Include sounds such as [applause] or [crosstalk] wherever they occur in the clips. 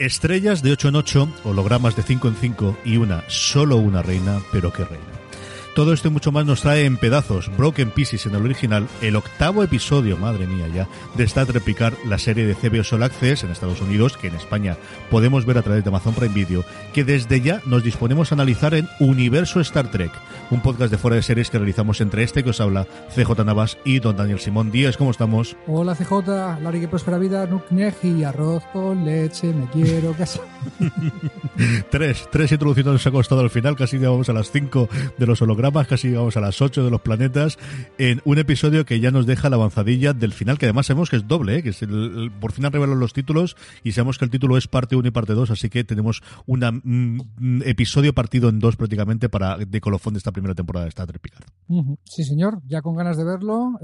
Estrellas de 8 en 8, hologramas de 5 en 5 y una, solo una reina, pero qué reina. Todo esto y mucho más nos trae en pedazos, Broken Pieces en el original, el octavo episodio, madre mía ya, de Star Trek Picard, la serie de CBO All Access en Estados Unidos, que en España podemos ver a través de Amazon Prime Video, que desde ya nos disponemos a analizar en Universo Star Trek, un podcast de fuera de series que realizamos entre este que os habla, CJ Navas y don Daniel Simón Díaz. ¿Cómo estamos? Hola CJ, Lari que prospera vida, Nuknej y arroz con leche, me quiero [laughs] casar. [laughs] tres, tres introducciones nos ha costado al final, casi llegamos a las cinco de los hologramas casi llegamos a las 8 de los planetas, en un episodio que ya nos deja la avanzadilla del final, que además sabemos que es doble, ¿eh? que es el, por fin han revelado los títulos y sabemos que el título es parte 1 y parte 2, así que tenemos un mm, episodio partido en dos prácticamente para de colofón de esta primera temporada de Star Trek Picard. Sí, señor, ya con ganas de verlo.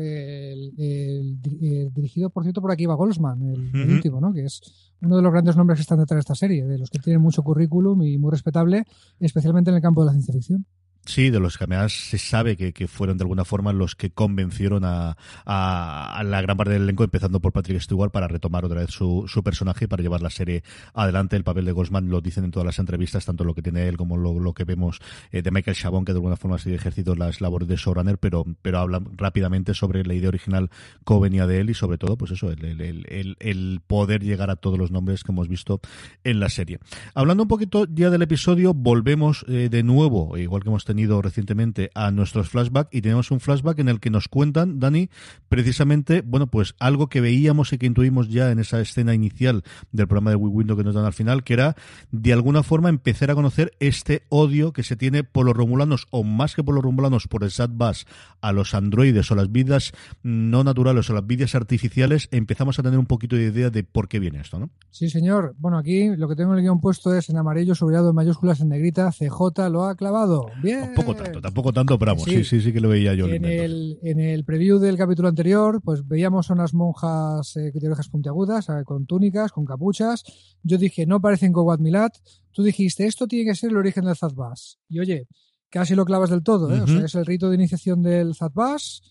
dirigido, por cierto, por aquí va Goldsman, el, último, ¿no? que es uno de los grandes nombres que están detrás de esta serie, de los que tienen mucho currículum y muy respetable, especialmente en el campo de la ciencia ficción. Sí, de los que se sabe que, que, fueron de alguna forma los que convencieron a, a, la gran parte del elenco, empezando por Patrick Stewart, para retomar otra vez su, su personaje y para llevar la serie adelante. El papel de Goldsman lo dicen en todas las entrevistas, tanto lo que tiene él como lo, lo que vemos eh, de Michael Chabon, que de alguna forma ha ejercido las labores de showrunner, pero, pero hablan rápidamente sobre la idea original que venía de él y sobre todo, pues eso, el, el, el, el, poder llegar a todos los nombres que hemos visto en la serie. Hablando un poquito ya del episodio, volvemos eh, de nuevo, igual que hemos tenido recientemente a nuestros flashbacks y tenemos un flashback en el que nos cuentan, Dani, precisamente, bueno, pues algo que veíamos y que intuimos ya en esa escena inicial del programa de We Window que nos dan al final, que era de alguna forma empezar a conocer este odio que se tiene por los romulanos, o más que por los romulanos, por el SAT-BUS a los androides o las vidas no naturales o las vidas artificiales, empezamos a tener un poquito de idea de por qué viene esto, ¿no? Sí, señor. Bueno, aquí lo que tengo en el guion puesto es en amarillo, subrayado en mayúsculas, en negrita, CJ lo ha clavado. Bien. Tampoco tanto, tampoco tanto, pero vamos, sí, sí, sí, que lo veía yo. En el, en el preview del capítulo anterior, pues veíamos a unas monjas eh, de orejas puntiagudas, eh, con túnicas, con capuchas. Yo dije, no parecen Kowat Milat. Tú dijiste, esto tiene que ser el origen del Zadbas. Y oye, casi lo clavas del todo, ¿eh? o sea, es el rito de iniciación del Zadbas,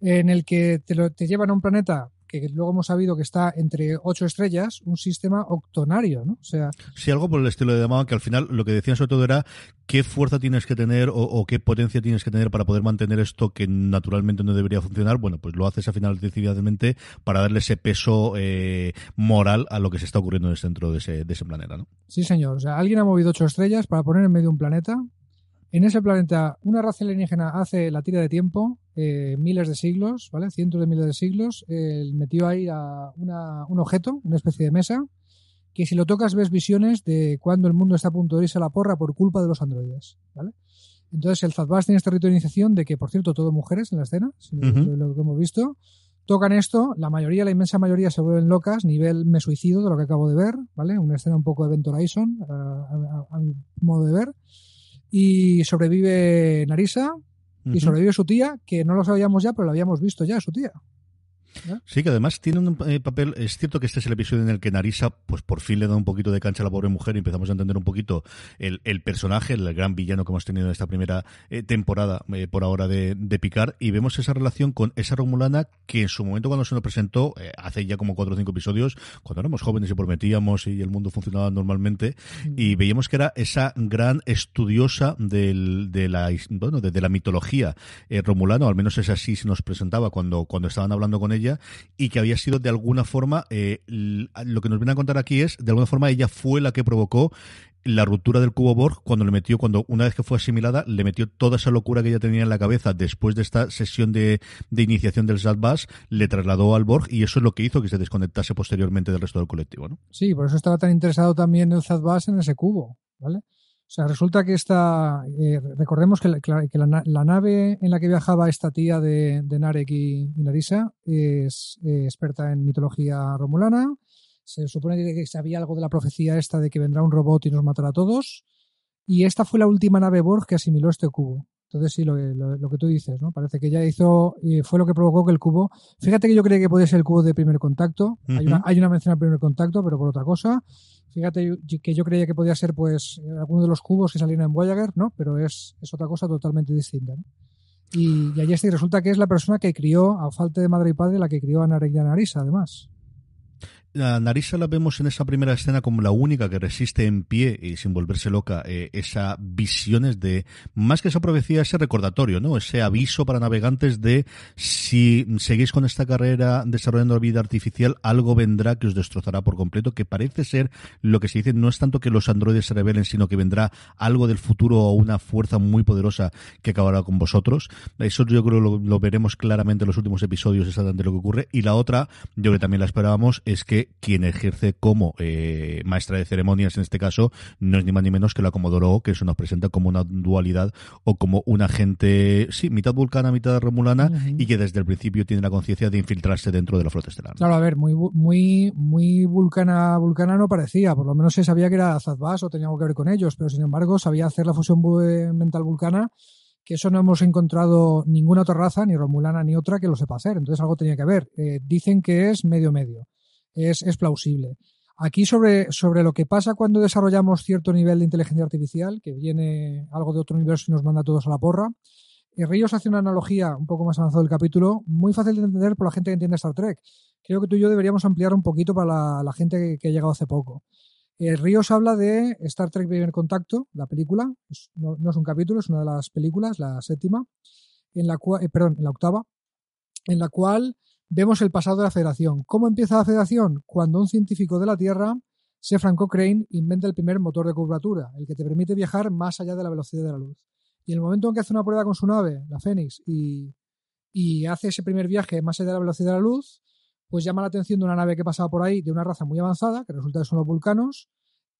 en el que te, lo, te llevan a un planeta que luego hemos sabido que está entre ocho estrellas, un sistema octonario, ¿no? O sea... Sí, algo por el estilo de llamado que al final lo que decían sobre todo era qué fuerza tienes que tener o, qué potencia tienes que tener para poder mantener esto que naturalmente no debería funcionar. Bueno, pues lo haces al final decididamente para darle ese peso eh, moral a lo que se está ocurriendo en el centro de ese, de ese planeta, ¿no? Sí, señor. O sea, alguien ha movido ocho estrellas para poner en medio un planeta en ese planeta, una raza alienígena hace la tira de tiempo, eh, miles de siglos, ¿vale? Cientos de miles de siglos, eh, metió ahí a un objeto, una especie de mesa, que si lo tocas ves visiones de cuando el mundo está a punto de irse a la porra por culpa de los androides, ¿vale? Entonces el Zadbas tiene este rito de que, por cierto, todo mujeres en la escena, lo, que hemos visto, tocan esto, la mayoría, la inmensa mayoría se vuelven locas, nivel me suicido de lo que acabo de ver, ¿vale? Una escena un poco de Event Horizon, a mi modo de ver y sobrevive Narisa y sobrevive su tía, que no lo sabíamos ya, pero lo habíamos visto ya, su tía. Sí, que además tiene un eh, papel. Es cierto que este es el episodio en el que Narisa, pues por fin le da un poquito de cancha a la pobre mujer y empezamos a entender un poquito el, el personaje, el gran villano que hemos tenido en esta primera eh, temporada eh, por ahora de, de Picard. Y vemos esa relación con esa Romulana que en su momento, cuando se nos presentó, hace ya como cuatro o cinco episodios, cuando éramos jóvenes y prometíamos y el mundo funcionaba normalmente, y veíamos que era esa gran estudiosa del, de la bueno, de, de la mitología romulana, o al menos es así se nos presentaba cuando, cuando estaban hablando con ella y que había sido de alguna forma, eh, lo que nos viene a contar aquí es, de alguna forma ella fue la que provocó la ruptura del cubo Borg cuando le metió, cuando una vez que fue asimilada, le metió toda esa locura que ella tenía en la cabeza después de esta sesión de, iniciación del Zadbas, le trasladó al Borg y eso es lo que hizo que se desconectase posteriormente del resto del colectivo, ¿no? Sí, por eso estaba tan interesado también el Zadbas en ese cubo, ¿vale? O sea, resulta que esta, eh, recordemos que, la, nave en la que viajaba esta tía de, Narek y, Narisa es experta en mitología romulana. Se supone que sabía algo de la profecía esta de que vendrá un robot y nos matará a todos. Y esta fue la última nave Borg que asimiló este cubo. Entonces sí, lo, que tú dices, ¿no? Parece que ella hizo, y fue lo que provocó que el cubo, fíjate que yo creía que podía ser el cubo de primer contacto, hay, una, hay una mención al primer contacto, pero por otra cosa, fíjate que yo creía que podía ser pues alguno de los cubos que salieron en Voyager, ¿no? Pero es, es otra cosa totalmente distinta, Y, y allí resulta que es la persona que crió, a falta de madre y padre, la que crió a Narek y a Narisa, además. A Narisa la vemos en esa primera escena como la única que resiste en pie y sin volverse loca eh, esa visiones de, más que esa profecía, ese recordatorio, ¿no? Ese aviso para navegantes de si seguís con esta carrera desarrollando la vida artificial, algo vendrá que os destrozará por completo, que parece ser lo que se dice, no es tanto que los androides se rebelen, sino que vendrá algo del futuro o una fuerza muy poderosa que acabará con vosotros. Eso yo creo lo, lo veremos claramente en los últimos episodios exactamente lo que ocurre. Y la otra, yo que también la esperábamos, es que quien ejerce como eh, maestra de ceremonias en este caso no es ni más ni menos que la Comodoro que se nos presenta como una dualidad o como una gente, sí, mitad vulcana, mitad remulana y que desde el principio tiene la conciencia de infiltrarse dentro de la flota estelar. Claro, a ver, muy muy muy vulcana vulcana no parecía, por lo menos se sabía que era Zadbas o tenía algo que ver con ellos, pero sin embargo sabía hacer la fusión mental vulcana que eso no hemos encontrado ninguna otra raza, ni romulana ni otra, que lo sepa hacer. Entonces algo tenía que ver. Eh, dicen que es medio-medio. Es, plausible. Aquí sobre, sobre lo que pasa cuando desarrollamos cierto nivel de inteligencia artificial, que viene algo de otro universo y nos manda a todos a la porra, Ríos hace una analogía un poco más avanzado del capítulo, muy fácil de entender por la gente que entiende Star Trek. Creo que tú y yo deberíamos ampliar un poquito para la, gente que, ha llegado hace poco. Eh, Ríos habla de Star Trek Primer Contacto, la película, no, es un capítulo, es una de las películas, la séptima, en la cual, eh, perdón, en la octava, en la cual vemos el pasado de la Federación. ¿Cómo empieza la Federación? Cuando un científico de la Tierra, Sefran Cochrane, inventa el primer motor de curvatura, el que te permite viajar más allá de la velocidad de la luz. Y en el momento en que hace una prueba con su nave, la Fénix, y, y hace ese primer viaje más allá de la velocidad de la luz, pues llama la atención de una nave que pasaba por ahí de una raza muy avanzada, que resulta que son los vulcanos,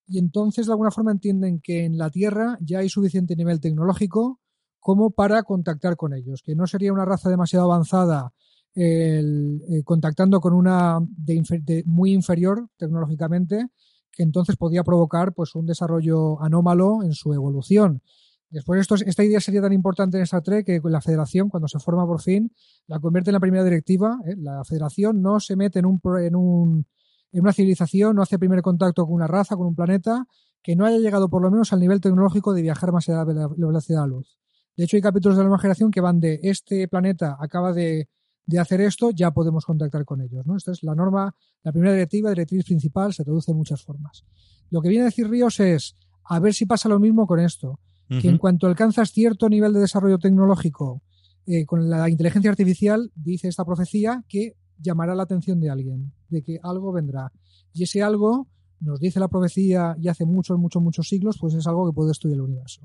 y entonces de alguna forma entienden que en la Tierra ya hay suficiente nivel tecnológico como para contactar con ellos, que no sería una raza demasiado avanzada el, eh, contactando con una de, muy inferior tecnológicamente, que entonces podía provocar pues un desarrollo anómalo en su evolución. Después esto, esta idea sería tan importante en Star Trek que la Federación, cuando se forma por fin, la convierte en la primera directiva. ¿eh? La Federación no se mete en, un, en, un, en una civilización, no hace primer contacto con una raza, con un planeta, que no haya llegado por lo menos al nivel tecnológico de viajar más allá de la velocidad de la luz. De hecho, hay capítulos de la nueva generación que van de este planeta acaba de, de hacer esto, ya podemos contactar con ellos. ¿no? Esta es la norma, la primera directiva, directriz principal, se traduce en muchas formas. Lo que viene a decir Ríos es, a ver si pasa lo mismo con esto que en cuanto alcanzas cierto nivel de desarrollo tecnológico eh, con la inteligencia artificial, dice esta profecía que llamará la atención de alguien, de que algo vendrá. Y ese algo, nos dice la profecía y hace muchos, muchos, muchos siglos, pues es algo que puede estudiar el universo.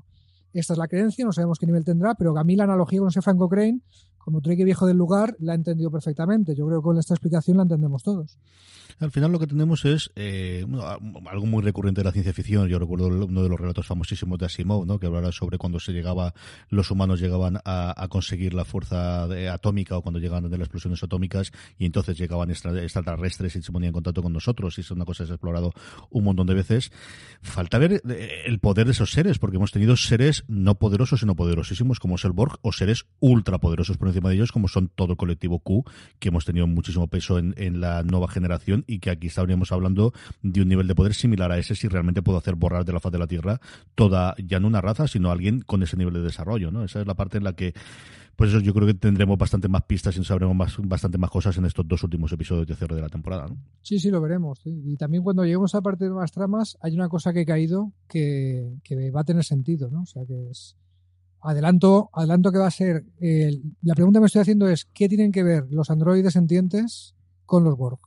Esta es la creencia, no sabemos qué nivel tendrá, pero a mí la analogía con ese Franco Crane como Trek viejo del lugar, la ha entendido perfectamente. Yo creo que con esta explicación la entendemos todos. Al final lo que tenemos es eh, algo muy recurrente de la ciencia ficción. Yo recuerdo uno de los relatos famosísimos de Asimov, ¿no? que hablaba sobre cuando se llegaba, los humanos llegaban a, conseguir la fuerza atómica o cuando llegaban de las explosiones atómicas y entonces llegaban extraterrestres y se ponían en contacto con nosotros. Y es una cosa que se ha explorado un montón de veces. Falta ver eh, el poder de esos seres, porque hemos tenido seres no poderosos, sino poderosísimos como es el Borg o seres ultrapoderosos por de ellos, como son todo el colectivo Q, que hemos tenido muchísimo peso en, la nueva generación y que aquí estaríamos hablando de un nivel de poder similar a ese si realmente puedo hacer borrar de la faz de la Tierra toda, ya no una raza, sino alguien con ese nivel de desarrollo, ¿no? Esa es la parte en la que pues eso yo creo que tendremos bastante más pistas y sabremos más, bastante más cosas en estos dos últimos episodios de cierre de la temporada. ¿no? Sí, sí, lo veremos. Y también cuando lleguemos a parte de más tramas, hay una cosa que ha caído que, que va a tener sentido, ¿no? O sea, que es Adelanto, adelanto que va a ser. la pregunta que me estoy haciendo es: ¿qué tienen que ver los androides entientes con los Borg?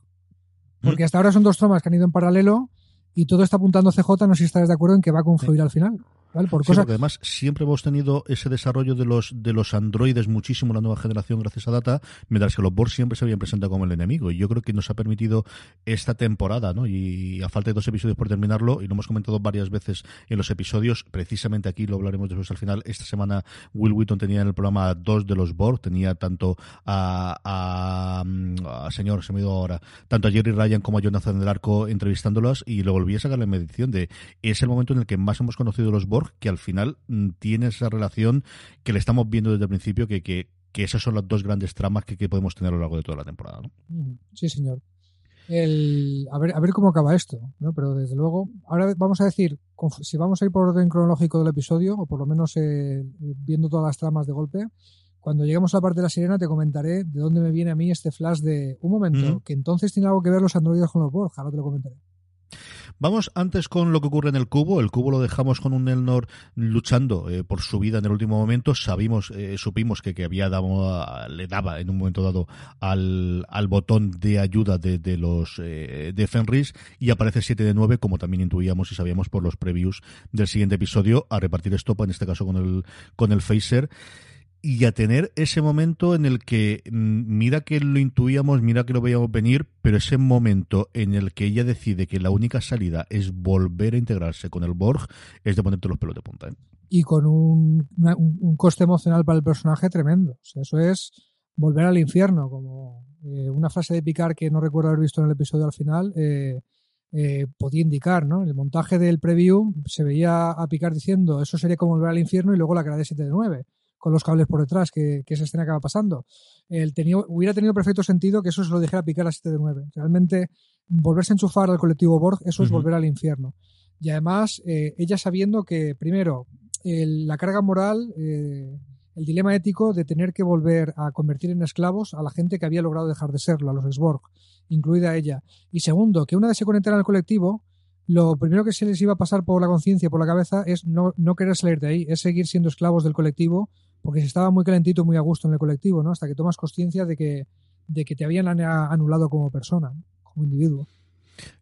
Porque mm. hasta ahora son dos tramas que han ido en paralelo y todo está apuntando a CJ. No sé si estarás de acuerdo en que va a confluir al final. Por sí, porque además siempre hemos tenido ese desarrollo de los de los androides muchísimo la nueva generación gracias a Data, mientras que los Borg siempre se habían presentado como el enemigo. Y yo creo que nos ha permitido esta temporada, ¿no? Y a falta de dos episodios por terminarlo, y lo hemos comentado varias veces en los episodios, precisamente aquí lo hablaremos después al final. Esta semana Will Wheaton tenía en el programa dos de los Borg, tenía tanto a, a, señor, se me ha ido ahora, tanto a Jerry Ryan como a Jonathan del Arco entrevistándolos, y lo volví a sacar la medición de es el momento en el que más hemos conocido los Borg que al final mm, tiene esa relación que le estamos viendo desde el principio, que, que, esas son las dos grandes tramas que, podemos tener a lo largo de toda la temporada. Sí, señor. El, a, ver, a ver cómo acaba esto, ¿no? pero desde luego, ahora vamos a decir, si vamos a ir por orden cronológico del episodio, o por lo menos eh, viendo todas las tramas de golpe, cuando lleguemos a la parte de la sirena te comentaré de dónde me viene a mí este flash de un momento, que entonces tiene algo que ver los androides con los Borg, ahora te lo comentaré. Vamos antes con lo que ocurre en el cubo. El cubo lo dejamos con un Elnor luchando eh, por su vida en el último momento. Sabimos, eh, supimos que, que había dado, le daba en un momento dado al, al botón de ayuda de, de los eh, de Fenris y aparece 7 de 9, como también intuíamos y sabíamos por los previews del siguiente episodio, a repartir estopa, en este caso con el, con el Phaser y a tener ese momento en el que mm, mira que lo intuíamos, mira que lo veíamos venir, pero ese momento en el que ella decide que la única salida es volver a integrarse con el Borg es de ponerte los pelos de punta. ¿eh? Y con un, un, coste emocional para el personaje tremendo. O sea, eso es volver al infierno, como eh, una frase de Picard que no recuerdo haber visto en el episodio al final. Eh, eh, podía indicar, ¿no? En el montaje del preview se veía a Picard diciendo eso sería como volver al infierno y luego la cara de 7 de 9 con los cables por detrás, que, esa escena acaba pasando. El hubiera tenido perfecto sentido que eso se lo dijera picar a 7 de 9. Realmente, volverse a enchufar al colectivo Borg, eso es volver al infierno. Y además, eh, ella sabiendo que, primero, la carga moral, eh, el dilema ético de tener que volver a convertir en esclavos a la gente que había logrado dejar de serlo, a los Sborg, incluida ella. Y segundo, que una vez se conectaran al colectivo, lo primero que se les iba a pasar por la conciencia, por la cabeza, es no, no querer salir de ahí, es seguir siendo esclavos del colectivo porque se estaba muy calentito, muy a gusto en el colectivo, ¿no? Hasta que tomas conciencia de que, de que te habían anulado como persona, como individuo.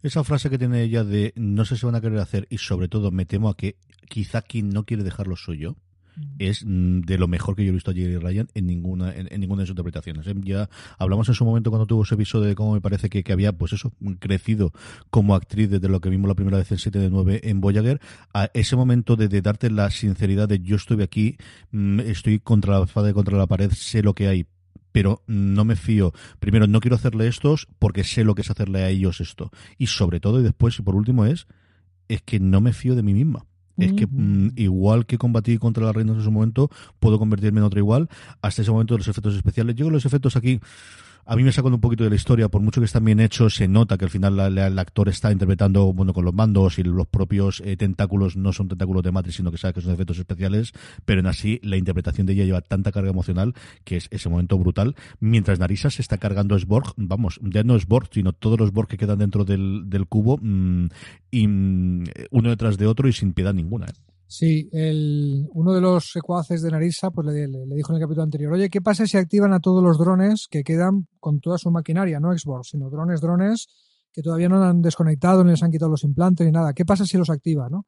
Esa frase que tiene ella de no sé si van a querer hacer y sobre todo me temo a que quizá quien no quiere dejarlo soy yo es mm, de lo mejor que yo he visto a Jerry Ryan en ninguna en, ninguna de sus interpretaciones. ¿eh? Ya hablamos en su momento cuando tuvo ese episodio de cómo me parece que, que, había, pues eso, crecido como actriz desde lo que vimos la primera vez en 7 de 9 en Voyager, a ese momento de, darte la sinceridad de yo estoy aquí, mm, estoy contra la espada contra la pared, sé lo que hay, pero no me fío. Primero, no quiero hacerle estos porque sé lo que es hacerle a ellos esto. Y sobre todo, y después, y por último, es, es que no me fío de mí misma es que mm, igual que combatí contra las reinas en su momento, puedo convertirme en otro igual. Hasta ese momento de los efectos especiales. Yo los efectos aquí a mí me sacan un poquito de la historia, por mucho que están bien hechos, se nota que al final el actor está interpretando bueno con los mandos y los propios eh, tentáculos no son tentáculos de Matrix, sino que sabe que son efectos especiales, pero en así la interpretación de ella lleva tanta carga emocional que es ese momento brutal. Mientras Narisa se está cargando Sborg, vamos, ya no Sborg, sino todos los Borg que quedan dentro del, del cubo, mm, y mm, uno detrás de otro y sin piedad ninguna. ¿eh? Sí, el, uno de los secuaces de Narisa pues le, le, dijo en el capítulo anterior, oye, ¿qué pasa si activan a todos los drones que quedan con toda su maquinaria, no Xbox, sino drones, drones que todavía no han desconectado, ni les han quitado los implantes ni nada? ¿Qué pasa si los activa, no?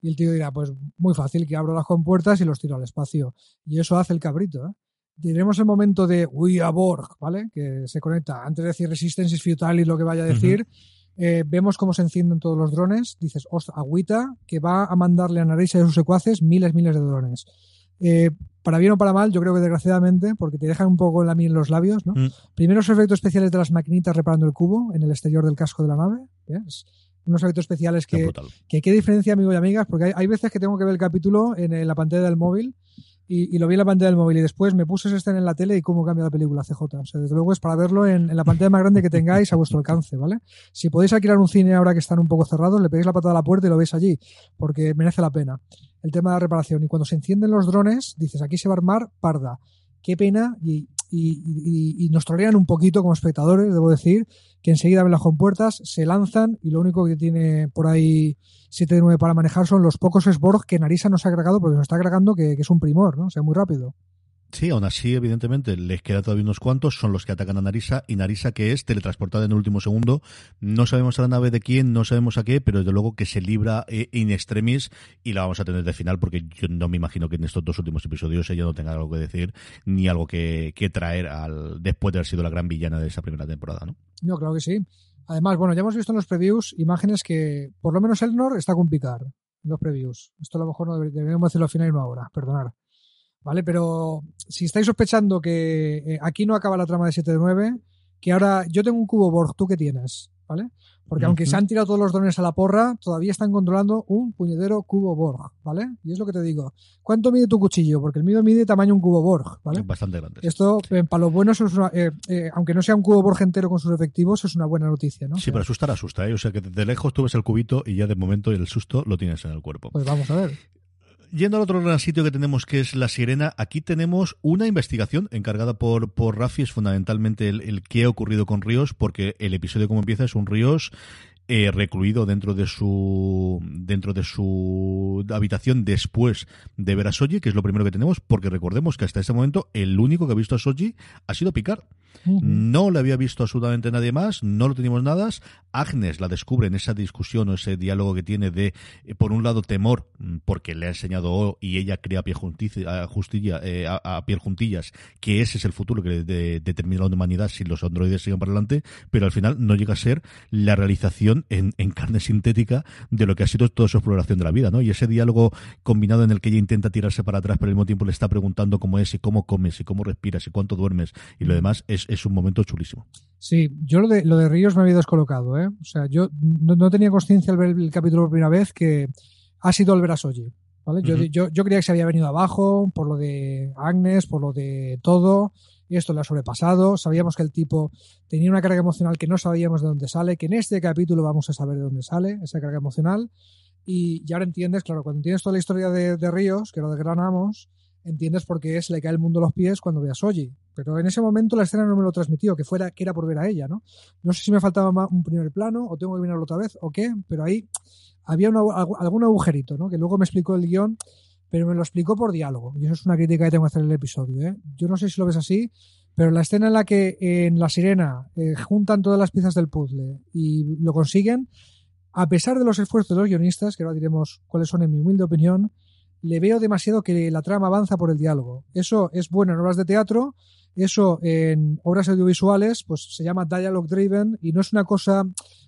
Y el tío dirá, pues muy fácil, que abro las compuertas y los tiro al espacio. Y eso hace el cabrito, ¿eh? Diremos el momento de We are Borg, ¿vale? Que se conecta. Antes de decir Resistance is futile y lo que vaya a decir, eh, vemos cómo se encienden todos los drones. Dices, ostras, agüita, que va a mandarle a Narisa y a sus secuaces miles, miles de drones. Eh, para bien o para mal, yo creo que desgraciadamente, porque te dejan un poco la miel en los labios, ¿no? Mm. Primero los efectos especiales de las maquinitas reparando el cubo en el exterior del casco de la nave. Unos efectos especiales que, que, qué diferencia, amigos y amigas, porque hay, hay, veces que tengo que ver el capítulo en la pantalla del móvil y, lo vi en la pantalla del móvil y después me puse ese en la tele y cómo cambia la película CJ. O sea, desde luego es para verlo en, la pantalla más grande que tengáis a vuestro alcance, ¿vale? Si podéis alquilar un cine ahora que están un poco cerrados, le pegáis la patada a la puerta y lo veis allí, porque merece la pena. El tema de la reparación. Y cuando se encienden los drones, dices, aquí se va a armar parda. Qué pena y, y, nos trolean un poquito como espectadores, debo decir, que enseguida ven las compuertas, se lanzan y lo único que tiene por ahí 7 de 9 para manejar son los pocos Sborg que Narisa nos ha agregado, porque nos está agregando que, es un primor, ¿no? O sea, muy rápido. Sí, aún así, evidentemente, les queda todavía unos cuantos, son los que atacan a Narisa, y Narisa que es teletransportada en el último segundo. No sabemos a la nave de quién, no sabemos a qué, pero desde luego que se libra eh, in extremis y la vamos a tener de final, porque yo no me imagino que en estos dos últimos episodios ella no tenga algo que decir, ni algo que, traer al después de haber sido la gran villana de esa primera temporada, ¿no? No, claro que sí. Además, bueno, ya hemos visto en los previews imágenes que, por lo menos Elnor está con Picard en los previews. Esto a lo mejor no deberíamos hacerlo al final y no ahora, perdonar. ¿Vale? Pero si estáis sospechando que eh, aquí no acaba la trama de 7 de 9, que ahora yo tengo un cubo Borg, ¿tú qué tienes? ¿Vale? Porque aunque se han tirado todos los drones a la porra, todavía están controlando un puñetero cubo Borg, ¿vale? Y es lo que te digo. ¿Cuánto mide tu cuchillo? Porque el mío mide tamaño un cubo Borg, ¿vale? Bastante grande. Esto, eh, para los buenos, es eh, aunque no sea un cubo Borg entero con sus efectivos, es una buena noticia, ¿no? Sí, pero asustar asusta, ¿eh? O sea, que de lejos tú ves el cubito y ya de momento el susto lo tienes en el cuerpo. Pues vamos a ver. Yendo al otro gran sitio que tenemos, que es La Sirena, aquí tenemos una investigación encargada por, por Rafi, es fundamentalmente el, el ha ocurrido con Ríos, porque el episodio como empieza es un Ríos eh, recluido dentro de su dentro de su habitación después de ver a Soji, que es lo primero que tenemos, porque recordemos que hasta ese momento el único que ha visto a Soji ha sido Picard. No le había visto absolutamente nadie más, no lo teníamos nada. Agnes la descubre en esa discusión o ese diálogo que tiene de, eh, por un lado, temor, mm, porque le ha enseñado O y ella crea a pie, juntilla, eh, a, pie juntillas, que ese es el futuro que determina la humanidad si los androides siguen para adelante, pero al final no llega a ser la realización en, carne sintética de lo que ha sido toda su exploración de la vida, ¿no? Y ese diálogo combinado en el que ella intenta tirarse para atrás, pero al mismo tiempo le está preguntando cómo es y cómo comes y cómo respiras y cuánto duermes y lo demás es, es un momento chulísimo. Sí, yo lo de, lo de Ríos me había descolocado, ¿eh? O sea, yo no, tenía conciencia al ver el capítulo por primera vez que ha sido el ver a Soji. ¿vale? yo, yo, yo, creía que se había venido abajo por lo de Agnes, por lo de todo, y esto le ha sobrepasado. Sabíamos que el tipo tenía una carga emocional que no sabíamos de dónde sale, que en este capítulo vamos a saber de dónde sale esa carga emocional. Y, ya ahora entiendes, claro, cuando entiendes toda la historia de, de Ríos, que lo desgranamos, entiendes por qué se le cae el mundo a los pies cuando ve a. Pero en ese momento la escena no me lo transmitió, que fuera que era por ver a ella, ¿no? No sé si me faltaba un primer plano o tengo que mirarlo otra vez o qué, pero ahí había algún agujerito, ¿no? Que luego me explicó el guion, pero me lo explicó por diálogo. Y eso es una crítica que tengo que hacer en el episodio, ¿eh? Yo no sé si lo ves así, pero la escena en la que en La Sirena eh, juntan todas las piezas del puzzle y lo consiguen, a pesar de los esfuerzos de los guionistas, que ahora diremos cuáles son en mi humilde opinión, le veo demasiado que la trama avanza por el diálogo. Eso es bueno en obras de teatro, eso en obras audiovisuales, pues se llama dialogue driven y no es una cosa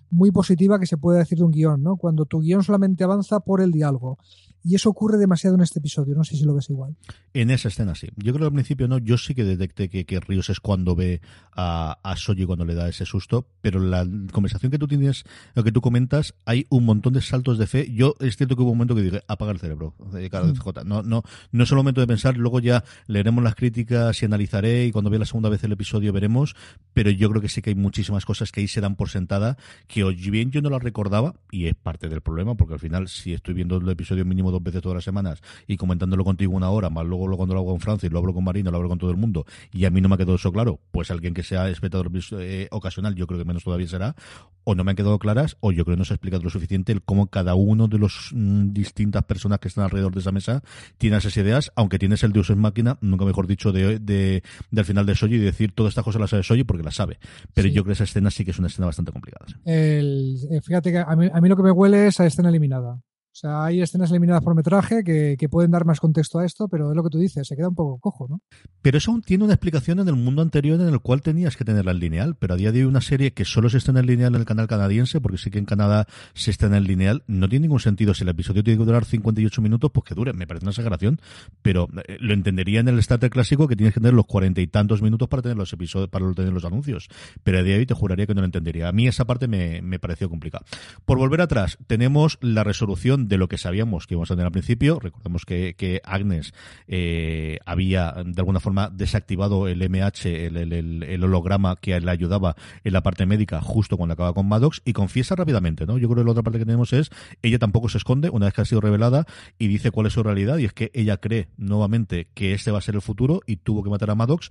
muy positiva que se pueda decir de un guion, ¿no? Cuando tu guion solamente avanza por el diálogo. Y eso ocurre demasiado en este episodio, no sé si lo ves igual. En esa escena sí. Yo creo que al principio no, yo sí que detecté que, que Ríos es cuando ve a, a Soji cuando le da ese susto, pero la conversación que tú tienes, lo que tú comentas, hay un montón de saltos de fe. Yo es cierto que hubo un momento que dije, apaga el cerebro, claro, mm. No, no, no es el momento de pensar, luego ya leeremos las críticas y analizaré y cuando vea la segunda vez el episodio veremos, pero yo creo que sí que hay muchísimas cosas que ahí se dan por sentada, que o bien yo no las recordaba, y es parte del problema, porque al final si estoy viendo el episodio mínimo dos veces todas las semanas y comentándolo contigo una hora, más luego cuando lo hago con Francia y lo hablo con Marino, lo hablo con todo el mundo y a mí no me ha quedado eso claro, pues alguien que sea espectador eh, ocasional, yo creo que menos todavía será, o no me han quedado claras, o yo creo que no se ha explicado lo suficiente el cómo cada uno de los mm, distintas personas que están alrededor de esa mesa tiene esas ideas, aunque tienes el Deus en máquina, nunca mejor dicho, de, de, del final de Soji y decir todas estas cosas las sabe Soji porque las sabe. Pero yo creo que esa escena sí que es una escena bastante complicada. El, eh, fíjate que a mí, a mí lo que me huele es a escena eliminada. O sea, hay escenas eliminadas por metraje que, que, pueden dar más contexto a esto, pero es lo que tú dices, se queda un poco cojo, ¿no? Pero eso aún tiene una explicación en el mundo anterior en el cual tenías que tenerla en lineal, pero a día de hoy una serie que solo se está en lineal en el canal canadiense, porque sí que en Canadá se está en lineal, no tiene ningún sentido. Si el episodio tiene que durar 58 minutos, pues que dure, me parece una exageración, pero eh, lo entendería en el starter clásico que tienes que tener los cuarenta y tantos minutos para tener los episodios, para tener los anuncios, pero a día de hoy te juraría que no lo entendería. A mí esa parte me, me pareció complicada. Por volver atrás, tenemos la resolución de lo que sabíamos que íbamos a tener al principio. Recordemos que, que Agnes eh, había de alguna forma desactivado el MH, el, holograma que le ayudaba en la parte médica justo cuando acaba con Maddox y confiesa rápidamente, ¿no? Yo creo que la otra parte que tenemos es, ella tampoco se esconde una vez que ha sido revelada y dice cuál es su realidad y es que ella cree nuevamente que este va a ser el futuro y tuvo que matar a Maddox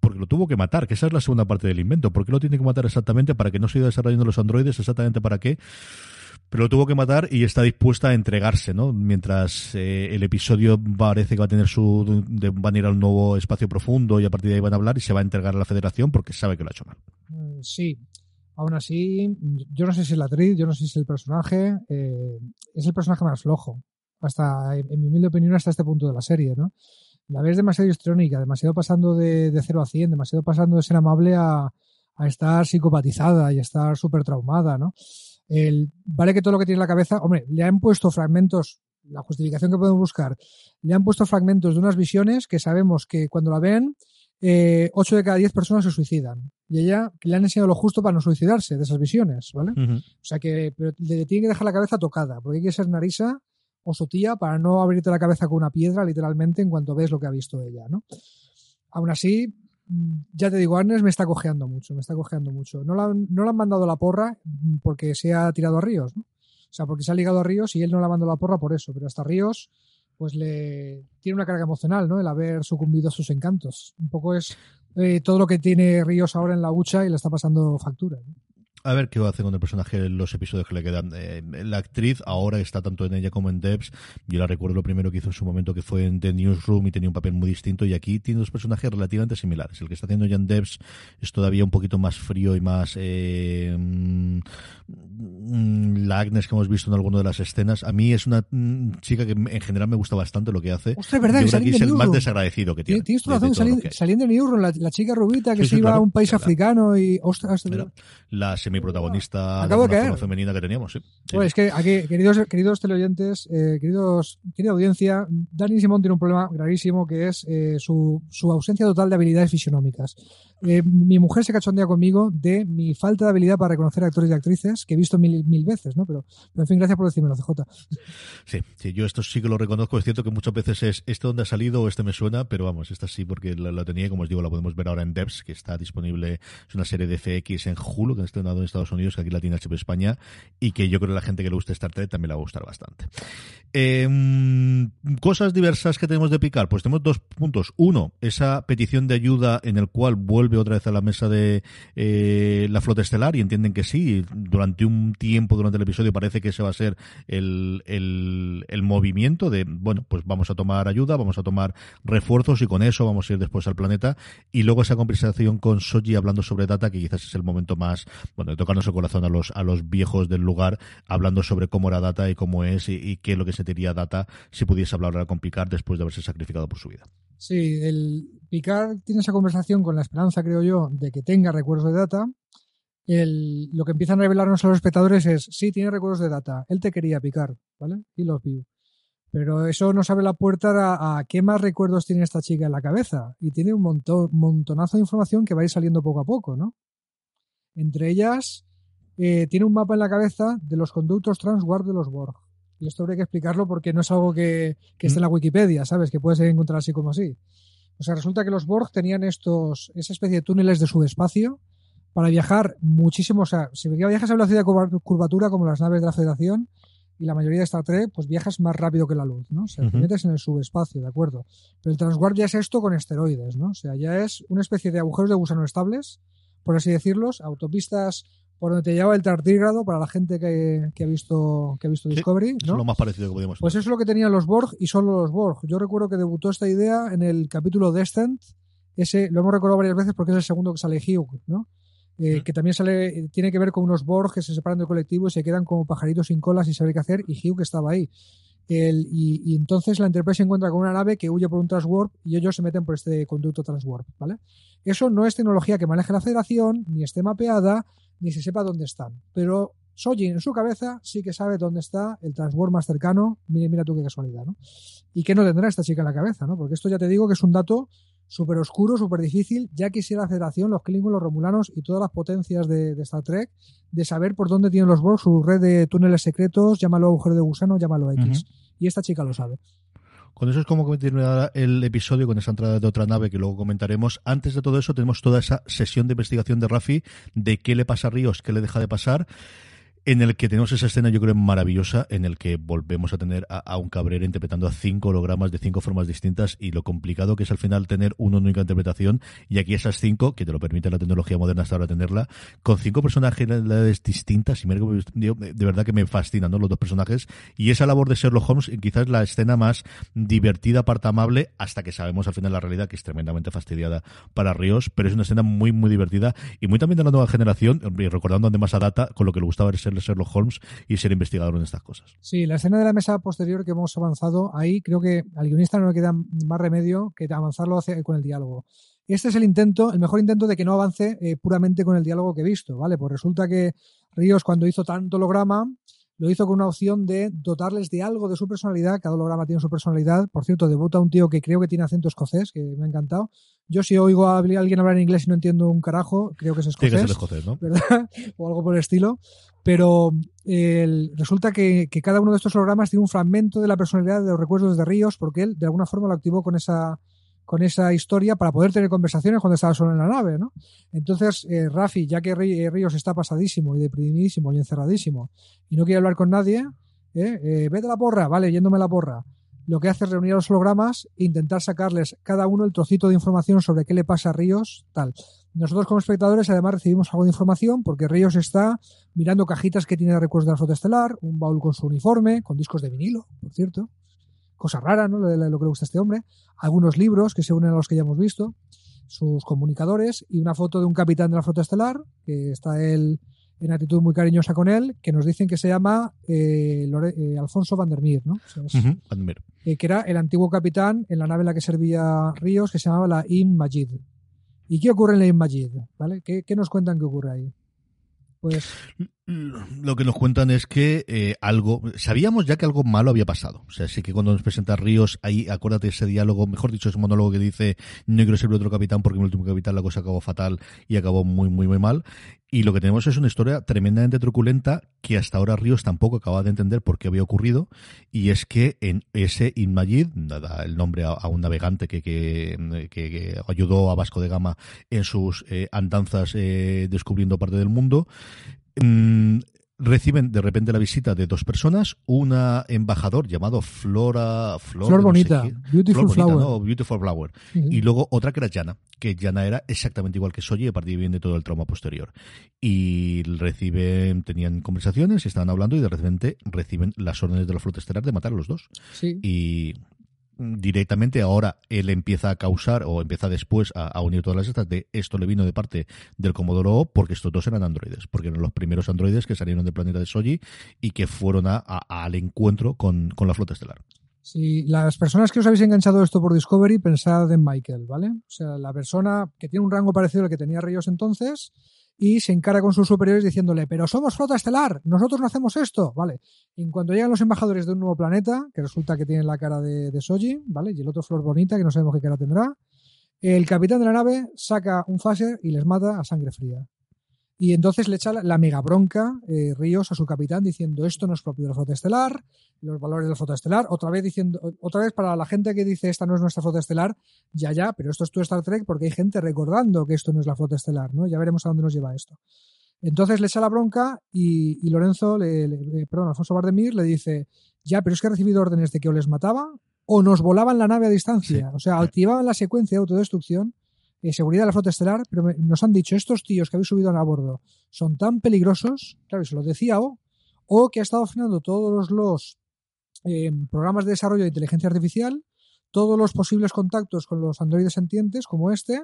porque lo tuvo que matar, que esa es la segunda parte del invento. ¿Por qué lo tiene que matar exactamente? ¿Para que no siga desarrollando los androides? ¿Exactamente para qué? Pero lo tuvo que matar y está dispuesta a entregarse, ¿no? Mientras eh, el episodio parece que va a tener su... van a ir a nuevo espacio profundo y a partir de ahí van a hablar y se va a entregar a la federación porque sabe que lo ha hecho mal. Mm, sí. Aún así, yo no sé si es la actriz, yo no sé si es el personaje, eh, es el personaje más flojo. Hasta, en mi humilde opinión, hasta este punto de la serie, ¿no? La ves demasiado histrónica, demasiado pasando de, de 0 a 100, demasiado pasando de ser amable a, a estar psicopatizada y a estar súper traumada, ¿no? El, vale que todo lo que tiene en la cabeza, hombre, le han puesto fragmentos, la justificación que podemos buscar, le han puesto fragmentos de unas visiones que sabemos que cuando la ven, eh, 8 de cada 10 personas se suicidan. Y ella le han enseñado lo justo para no suicidarse de esas visiones, ¿vale? O sea que pero le tiene que dejar la cabeza tocada, porque hay que ser narisa o su tía para no abrirte la cabeza con una piedra, literalmente, en cuanto ves lo que ha visto ella, ¿no? Aún así, ya te digo, Arnes me está cojeando mucho, me está cojeando mucho. No, la, no han mandado la porra porque se ha tirado a Ríos, ¿no? O sea, porque se ha ligado a Ríos y él no le ha mandado la porra por eso, pero hasta Ríos pues le tiene una carga emocional, ¿no? El haber sucumbido a sus encantos. Un poco es eh, todo lo que tiene Ríos ahora en la hucha y le está pasando factura. A ver qué va a hacer con el personaje en los episodios que le quedan. Eh, la actriz ahora está tanto en ella como en Debs. Yo la recuerdo lo primero que hizo en su momento que fue en The Newsroom y tenía un papel muy distinto. Y aquí tiene dos personajes relativamente similares. El que está haciendo ya en Debs es todavía un poquito más frío y más. Eh, mm, la Agnes que hemos visto en alguna de las escenas. A mí es una mm, chica que en general me gusta bastante lo que hace. Ostras, verdad, Yo creo que es el más desagradecido que tiene. Tienes razón, saliendo, saliendo de Newsroom, la, la chica rubita que Sí, se sí, iba a un país claro. africano y. Ostras, Era la semiprotagonista Acabo de forma femenina que teníamos, sí. Sí, Bueno, es que aquí, queridos, queridos teleoyentes, eh, queridos, querida audiencia, Dani Simón tiene un problema gravísimo que es eh, su, su ausencia total de habilidades fisionómicas. Eh, mi mujer se cachondea conmigo de mi falta de habilidad para reconocer actores y actrices, que he visto mil, mil veces, ¿no? Pero, pero en fin, gracias por decírmelo, CJ. Sí, sí, yo esto sí que lo reconozco. Es cierto que muchas veces es este donde ha salido o este me suena, pero vamos, esta sí porque la, la tenía como os digo, la podemos ver ahora en Devs, que está disponible. Es una serie de FX en Hulu que han estrenado en Estados Unidos, que aquí la tiene HBO España y que yo creo que la gente que le guste Star Trek también le va a gustar bastante. Eh, cosas diversas que tenemos de picar. Pues tenemos dos puntos. Uno, esa petición de ayuda en el cual vuelve otra vez a la mesa de eh, la flota estelar y entienden que sí. Durante un tiempo, durante el episodio, parece que ese va a ser el, el, el movimiento de, bueno, pues vamos a tomar ayuda, vamos a tomar refuerzos y con eso vamos a ir después al planeta. Y luego esa conversación con Soji hablando sobre Data, que quizás es el momento más, bueno, de tocarnos el corazón a los, a los viejos del lugar, hablando sobre cómo era Data y cómo es y, qué es lo que sentiría Data si pudiese hablar con Picard después de haberse sacrificado por su vida. Sí, el Picard tiene esa conversación con la esperanza, creo yo, de que tenga recuerdos de data. El, lo que empiezan a revelarnos a los espectadores es, sí, tiene recuerdos de data. Él te quería picar, ¿vale? Y los vio. Pero eso nos abre la puerta a, a qué más recuerdos tiene esta chica en la cabeza. Y tiene un montón, montonazo de información que va a ir saliendo poco a poco, ¿no? Entre ellas, eh, tiene un mapa en la cabeza de los conductos transguard de los Borg. Y esto habría que explicarlo porque no es algo que, que esté en la Wikipedia, ¿sabes? Que puedes encontrar así como así. O sea, resulta que los Borg tenían estos, esa especie de túneles de subespacio para viajar muchísimo. O sea, si viajas a velocidad de curva- curvatura como las naves de la Federación y la mayoría de Star Trek, pues viajas más rápido que la luz, ¿no? O sea, te metes en el subespacio, ¿de acuerdo? Pero el transguard ya es esto con esteroides, ¿no? O sea, ya es una especie de agujeros de gusano estables, por así decirlos, autopistas por donde te lleva el tardígrado para la gente que, que ha visto que ha visto Sí, Discovery, Eso ¿no? es lo más parecido que podíamos Pues eso es lo que tenían los Borg y solo los Borg. Yo recuerdo que debutó esta idea en el capítulo Descent. Ese lo hemos recordado varias veces porque es el segundo que sale Hugh, ¿no? Eh. Que también sale, tiene que ver con unos Borg que se separan del colectivo y se quedan como pajaritos sin cola sin saber qué hacer. Y Hugh que estaba ahí. El- y, entonces la Enterprise se encuentra con una nave que huye por un transwarp y ellos se meten por este conducto transwarp, ¿vale? Eso no es tecnología que maneje la Federación, ni esté mapeada, ni se sepa dónde están. Pero Soji en su cabeza sí que sabe dónde está el transwarp más cercano. Mira, mira tú qué casualidad, ¿no? Y qué no tendrá esta chica en la cabeza, ¿no? Porque esto ya te digo que es un dato súper oscuro, súper difícil. Ya quisiera la Federación, los Klingons, los Romulanos y todas las potencias de, de Star Trek de saber por dónde tienen los Borg su red de túneles secretos, llámalo agujero de gusano, llámalo X. Y esta chica lo sabe. Con eso es como continuará el episodio con esa entrada de otra nave que luego comentaremos. Antes de todo eso tenemos toda esa sesión de investigación de Rafi de qué le pasa a Ríos, qué le deja de pasar. En el que tenemos esa escena, yo creo, maravillosa, en el que volvemos a tener a, a un Cabrera interpretando a cinco hologramas de cinco formas distintas y lo complicado que es al final tener una única interpretación. Y aquí esas cinco, que te lo permite la tecnología moderna hasta ahora tenerla, con cinco personalidades distintas. Y me- de verdad que me fascinan ¿no? los dos personajes. Y esa labor de Sherlock Holmes, quizás la escena más divertida, parte amable, hasta que sabemos al final la realidad que es tremendamente fastidiada para Ríos, pero es una escena muy, muy divertida y muy también de la nueva generación, y recordando además a Data, con lo que le gustaba ser Sherlock Holmes y ser investigador en estas cosas. Sí, la escena de la mesa posterior que hemos avanzado, ahí creo que al guionista no le queda más remedio que avanzarlo hacia- con el diálogo. Este es el intento, el mejor intento de que no avance eh, puramente con el diálogo que he visto, ¿vale? Pues resulta que Ríos cuando hizo tanto holograma, lo hizo con una opción de dotarles de algo de su personalidad. Cada holograma tiene su personalidad. Por cierto, debuta un tío que creo que tiene acento escocés, que me ha encantado. Yo si oigo a alguien hablar en inglés y no entiendo un carajo, creo que es Tiene que escocés. ser escocés, ¿no? ¿verdad? [laughs] o algo por el estilo. Pero el- resulta que, que cada uno de estos hologramas tiene un fragmento de la personalidad de los recuerdos de Ríos, porque él de alguna forma lo activó con esa con esa historia para poder tener conversaciones cuando estaba solo en la nave, ¿no? Entonces, eh, Rafi, ya que Rí- Ríos está pasadísimo y deprimidísimo y encerradísimo y no quiere hablar con nadie, ¿eh? Eh, vete a la porra, vale, yéndome la porra. lo que hace es reunir a los hologramas e intentar sacarles cada uno el trocito de información sobre qué le pasa a Ríos, tal. Nosotros como espectadores además recibimos algo de información porque Ríos está mirando cajitas que tiene de recuerdos de la flota estelar, un baúl con su uniforme, con discos de vinilo, por cierto. Cosa rara, ¿no? Lo, lo que le gusta a este hombre. Algunos libros que se unen a los que ya hemos visto, sus comunicadores y una foto de un capitán de la flota estelar, que está él en actitud muy cariñosa con él, que nos dicen que se llama eh, Lore- eh, Alfonso Vandermeer, ¿no? O sea, es- Ujú, Admir. eh, que era el antiguo capitán en la nave en la que servía Ríos, que se llamaba la Im Majid. ¿Y qué ocurre en la Im Majid? ¿Vale? ¿Qué, qué nos cuentan que ocurre ahí? Pues Lo que nos cuentan es que eh, algo, sabíamos ya que algo malo había pasado. O sea, sí que cuando nos presenta Ríos, ahí acuérdate ese diálogo, mejor dicho, ese monólogo que dice, no quiero ser otro capitán porque en el último capitán la cosa acabó fatal y acabó muy, muy, muy mal. Y lo que tenemos es una historia tremendamente truculenta que hasta ahora Ríos tampoco acaba de entender por qué había ocurrido. Y es que en ese Inmajid, da el nombre a, un navegante que, que, que- que ayudó a Vasco de Gama en sus eh, andanzas eh, descubriendo parte del mundo, mm, reciben de repente la visita de dos personas, una embajador llamado Flora Flor, Flor de no sé bonita, qué. Beautiful Flor bonita, Flower. ¿no? Beautiful Flower. Y luego otra que era Jana, que Jana era exactamente igual que y a partir de ahí viene todo el trauma posterior. Y reciben, tenían conversaciones estaban hablando y de repente reciben las órdenes de la flota estelar de matar a los dos. Sí. Y directamente ahora él empieza a causar o empieza después a, unir todas las estas de esto le vino de parte del Comodoro O porque estos dos eran androides, porque eran los primeros androides que salieron del planeta de Soji y que fueron a- al encuentro con, con la flota estelar. Si las personas que os habéis enganchado esto por Discovery, pensad en Michael, ¿vale? O sea, la persona que tiene un rango parecido al que tenía Ríos entonces y se encara con sus superiores diciéndole, pero somos flota estelar, nosotros no hacemos esto, ¿vale? En cuanto llegan los embajadores de un nuevo planeta, que resulta que tienen la cara de, de Soji, ¿vale? Y el otro flor bonita, que no sabemos qué cara tendrá, el capitán de la nave saca un phaser y les mata a sangre fría. Y entonces le echa la, mega bronca eh, Ríos a su capitán diciendo esto no es propio de la flota estelar, los valores de la flota estelar, otra vez diciendo, otra vez para la gente que dice esta no es nuestra flota estelar, ya ya, pero esto es tu Star Trek porque hay gente recordando que esto no es la flota estelar, ¿no? Ya veremos a dónde nos lleva esto. Entonces le echa la bronca y, y Lorenzo, le, le- eh, perdón, Alfonso Bardemir le dice, ya, pero es que he recibido órdenes de que o les mataba o nos volaban la nave a distancia, Sí. o sea, activaban la secuencia de autodestrucción eh, seguridad de la flota estelar, pero nos han dicho, estos tíos que habéis subido a bordo son tan peligrosos, claro, y se lo decía O, O que ha estado frenando todos los eh, programas de desarrollo de inteligencia artificial, todos los posibles contactos con los androides sentientes como este,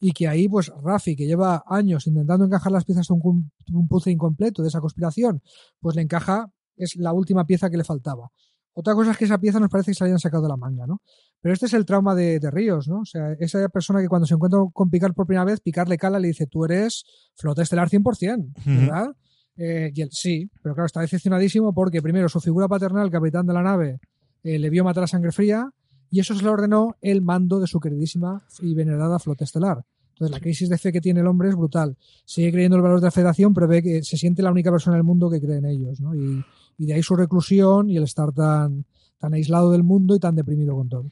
y que ahí, pues, Rafi, que lleva años intentando encajar las piezas de un puzzle incompleto de esa conspiración, pues le encaja, es la última pieza que le faltaba. Otra cosa es que esa pieza nos parece que se la hayan sacado de la manga, ¿no? Pero este es el trauma de, de Ríos, ¿no? O sea, esa persona que cuando se encuentra con Picard por primera vez, Picard le cala y le dice, tú eres flota estelar 100%, ¿verdad? Eh, y él, sí, pero claro, está decepcionadísimo porque primero su figura paternal, capitán de la nave, eh, le vio matar a sangre fría y eso se le ordenó el mando de su queridísima y venerada flota estelar. Entonces la crisis de fe que tiene el hombre es brutal. Sigue creyendo en los valores de la federación, pero ve que se siente la única persona en el mundo que cree en ellos, ¿no? Y, y de ahí su reclusión y el estar tan, tan aislado del mundo y tan deprimido con todo.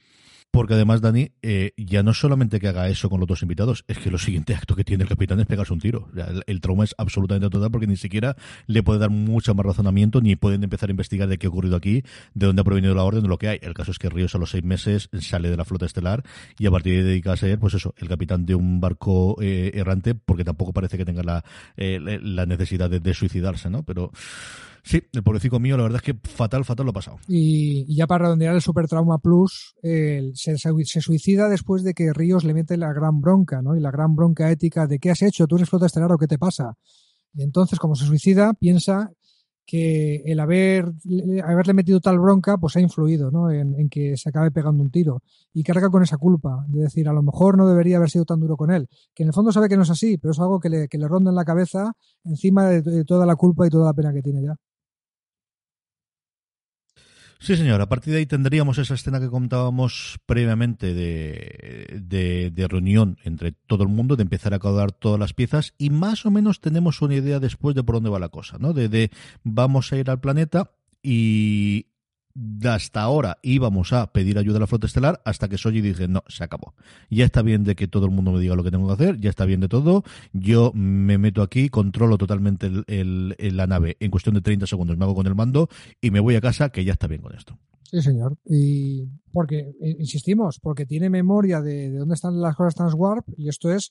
Porque además, Dani, eh, ya no solamente que haga eso con los dos invitados, es que lo siguiente acto que tiene el capitán es pegarse un tiro. O sea, el, trauma es absolutamente total porque ni siquiera le puede dar mucho más razonamiento ni pueden empezar a investigar de qué ha ocurrido aquí, de dónde ha provenido la orden, de lo que hay. El caso es que Ríos a los seis meses sale de la flota estelar y a partir de ahí dedica a ser, pues eso, el capitán de un barco eh, errante porque tampoco parece que tenga la, eh, la necesidad de suicidarse, ¿no? Pero sí, el pobrecito mío, la verdad es que fatal, fatal lo ha pasado. Y, ya para redondear el Super Trauma Plus, eh, se, se suicida después de que Ríos le mete la gran bronca, ¿no? Y la gran bronca ética de ¿qué has hecho? ¿Tú eres flota estelar o qué te pasa? Y entonces, como se suicida, piensa que el haber, haberle metido tal bronca pues ha influido ¿no? en, que se acabe pegando un tiro y carga con esa culpa de decir a lo mejor no debería haber sido tan duro con él que en el fondo sabe que no es así pero es algo que le, que le ronda en la cabeza encima de toda la culpa y toda la pena que tiene ya Sí, señor. A partir de ahí tendríamos esa escena que contábamos previamente de, de, reunión entre todo el mundo, de empezar a caudar todas las piezas y más o menos tenemos una idea después de por dónde va la cosa, ¿no? De, de vamos a ir al planeta y hasta ahora íbamos a pedir ayuda a la flota estelar hasta que Soji dije, no, se acabó. Ya está bien de que todo el mundo me diga lo que tengo que hacer, ya está bien de todo. Yo me meto aquí, controlo totalmente la nave en cuestión de 30 segundos, me hago con el mando y me voy a casa, que ya está bien con esto. Sí, señor. Y porque, eh, insistimos, porque tiene memoria de, de dónde están las cosas Transwarp y esto es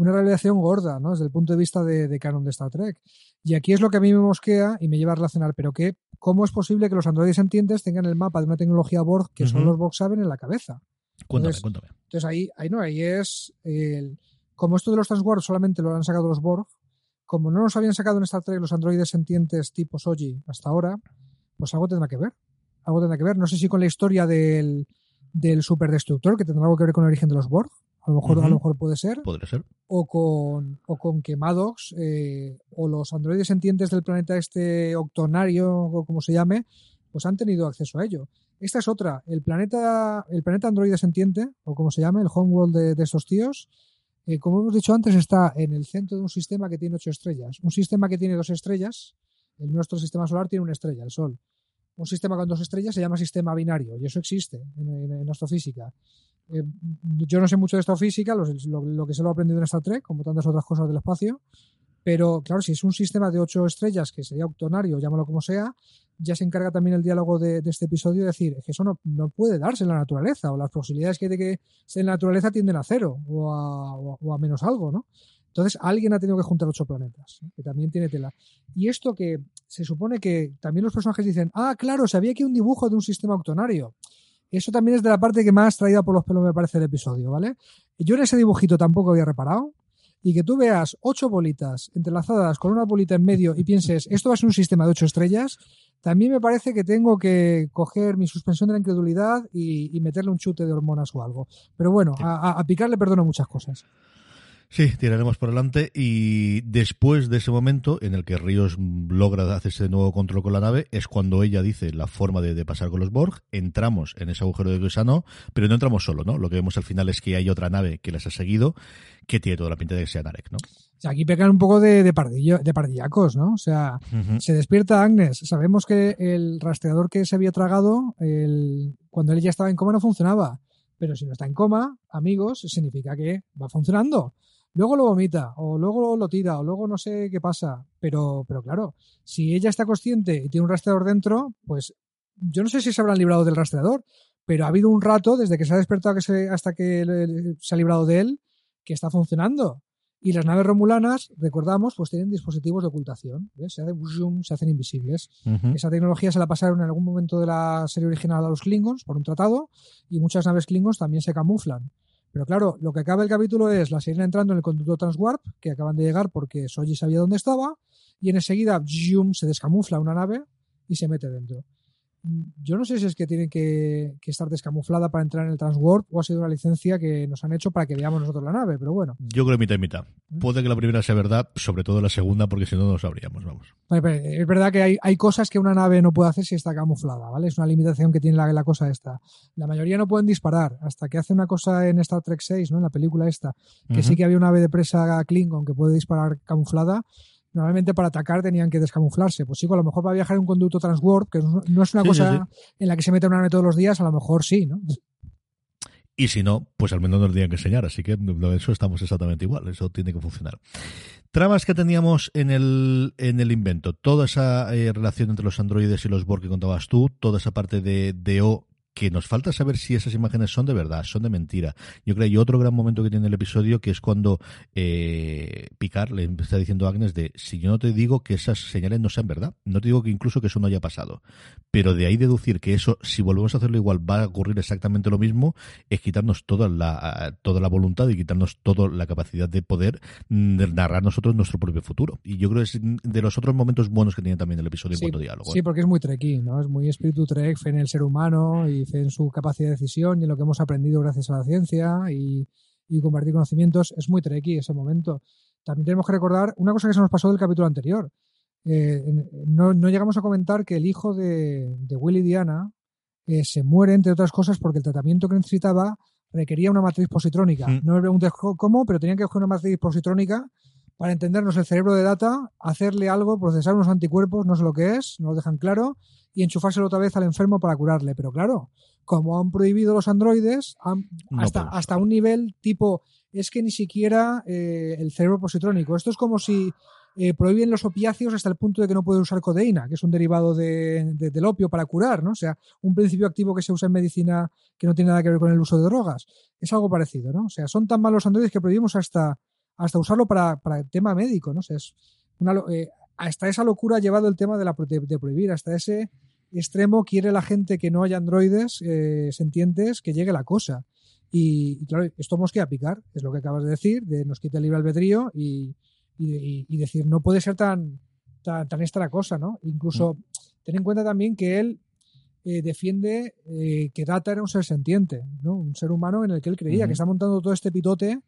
una realización gorda, ¿no? Desde el punto de vista de, de, canon de Star Trek. Y aquí es lo que a mí me mosquea y me lleva a relacionar, pero que, ¿cómo es posible que los androides entiendes tengan el mapa de una tecnología Borg que uh -huh. solo los Borg saben en la cabeza? Cuéntame, entonces, cuéntame. Entonces ahí, ahí no, ahí es el, como esto de los Transwarp solamente lo han sacado los Borg, como no nos habían sacado en Star Trek los androides sentientes tipo Soji hasta ahora, pues algo tendrá que ver. Algo tendrá que ver. No sé si con la historia del, del superdestructor, que tendrá algo que ver con el origen de los Borg. A lo mejor, uh -huh. a lo mejor puede ser. Podría ser. O con, o con que Maddox eh, o los androides sentientes del planeta este octonario, o como se llame, pues han tenido acceso a ello. Esta es otra. El planeta, el planeta androide sentiente, o como se llame, el homeworld de, de estos tíos, eh, como hemos dicho antes, está en el centro de un sistema que tiene ocho estrellas. Un sistema que tiene dos estrellas, el nuestro sistema solar tiene una estrella, el Sol. Un sistema con dos estrellas se llama sistema binario y eso existe en, en, en astrofísica. Eh, yo no sé mucho de astrofísica, lo, lo, lo, que se lo he aprendido en Star Trek, como tantas otras cosas del espacio, pero claro, si es un sistema de ocho estrellas, que sería octonario, llámalo como sea, ya se encarga también el diálogo de, de este episodio de decir que eso no, no, puede darse en la naturaleza, o las posibilidades que hay de que en la naturaleza tienden a cero, o a, o, o a menos algo, ¿no? Entonces alguien ha tenido que juntar ocho planetas, ¿eh? que también tiene tela. Y esto que se supone que también los personajes dicen, ah, claro, se había aquí un dibujo de un sistema octonario. Eso también es de la parte que más traída por los pelos me parece el episodio, ¿vale? Yo en ese dibujito tampoco había reparado. Y que tú veas ocho bolitas entrelazadas con una bolita en medio y pienses, esto va a ser un sistema de ocho estrellas, también me parece que tengo que coger mi suspensión de la incredulidad y, y meterle un chute de hormonas o algo. Pero bueno, a, a Picard le perdono muchas cosas. Sí, tiraremos por delante y después de ese momento en el que Ríos logra hacerse de nuevo control con la nave es cuando ella dice la forma de, de pasar con los Borg, entramos en ese agujero de gusano, pero no entramos solo, ¿no? Lo que vemos al final es que hay otra nave que las ha seguido que tiene toda la pinta de que sea Narek, ¿no? O sea, aquí pecan un poco de, de, pardillo, de pardillacos, ¿no? O sea, uh -huh. se despierta Agnes. Sabemos que el rastreador que se había tragado, el, cuando él ya estaba en coma, no funcionaba. Pero si no está en coma, amigos, significa que va funcionando luego lo vomita, o luego lo tira, o luego no sé qué pasa. Pero, pero claro, si ella está consciente y tiene un rastreador dentro, pues yo no sé si se habrán librado del rastreador, pero ha habido un rato desde que se ha despertado que se, hasta que se ha librado de él que está funcionando. Y las naves romulanas, recordamos, pues tienen dispositivos de ocultación. ¿ves? Se, hacen, zoom, se hacen invisibles. Uh -huh. Esa tecnología se la pasaron en algún momento de la serie original a los Klingons por un tratado y muchas naves Klingons también se camuflan. Pero claro, lo que acaba el capítulo es la sirena entrando en el conducto Transwarp, que acaban de llegar porque Soji sabía dónde estaba, y enseguida se descamufla una nave y se mete dentro. Yo no sé si es que tiene que, que, estar descamuflada para entrar en el Transwarp o ha sido una licencia que nos han hecho para que veamos nosotros la nave, pero bueno. Yo creo mitad y mitad. Puede que la primera sea verdad, sobre todo la segunda, porque si no, no lo sabríamos, vamos. Es verdad que hay, hay, cosas que una nave no puede hacer si está camuflada, ¿vale? Es una limitación que tiene la, la, cosa esta. La mayoría no pueden disparar, hasta que hace una cosa en Star Trek 6, ¿no? En la película esta, que uh -huh. sí que había una ave de presa Klingon que puede disparar camuflada normalmente para atacar tenían que descamuflarse. Pues sí, a lo mejor para viajar en un conducto transwarp, que no es una sí, cosa sí, sí. en la que se mete una nave todos los días, a lo mejor sí, ¿no? Y si no, pues al menos nos tenían que enseñar, así que de eso estamos exactamente igual, eso tiene que funcionar. Tramas que teníamos en el, en el invento, toda esa eh, relación entre los androides y los Borg que contabas tú, toda esa parte de, de O que nos falta saber si esas imágenes son de verdad, son de mentira. Yo creo que hay otro gran momento que tiene el episodio que es cuando eh, Picard le está diciendo a Agnes de si yo no te digo que esas señales no sean verdad, no te digo que incluso que eso no haya pasado, pero de ahí deducir que eso, si volvemos a hacerlo igual, va a ocurrir exactamente lo mismo, es quitarnos toda la, toda la voluntad y quitarnos toda la capacidad de poder narrar nosotros nuestro propio futuro. Y yo creo que es de los otros momentos buenos que tiene también el episodio sí, en cuanto a diálogo. Sí, porque es muy trekkie, ¿no? Es muy espíritu trek, fe en el ser humano y en su capacidad de decisión y en lo que hemos aprendido gracias a la ciencia y, y compartir conocimientos. Es muy trequi ese momento. También tenemos que recordar una cosa que se nos pasó del capítulo anterior. Eh, no, no, llegamos a comentar que el hijo de, de Will y Diana eh, se muere, entre otras cosas, porque el tratamiento que necesitaba requería una matriz positrónica. Mm. No me preguntes cómo, pero tenían que coger una matriz positrónica para entendernos el cerebro de data, hacerle algo, procesar unos anticuerpos, no sé lo que es, no lo dejan claro, y enchufárselo otra vez al enfermo para curarle. Pero claro, como han prohibido los androides, han, no hasta, hasta, un nivel tipo, es que ni siquiera eh, el cerebro positrónico. Esto es como si eh, prohíben los opiáceos hasta el punto de que no puedes usar codeína, que es un derivado de, del opio para curar, ¿no? O sea, un principio activo que se usa en medicina que no tiene nada que ver con el uso de drogas. Es algo parecido, ¿no? O sea, son tan malos los androides que prohibimos hasta, hasta usarlo para, para el tema médico, ¿no? O sea, es una, eh, hasta esa locura ha llevado el tema de, la, de, prohibir, hasta ese extremo quiere la gente que no haya androides eh, sentientes que llegue la cosa. Y, claro, esto hemos que picar, es lo que acabas de decir, de nos quita el libre albedrío y, y, decir, no puede ser tan, tan, tan esta la cosa, ¿no? Incluso mm. ten en cuenta también que él eh, defiende eh, que Data era un ser sentiente, ¿no? Un ser humano en el que él creía, que está montando todo este pitote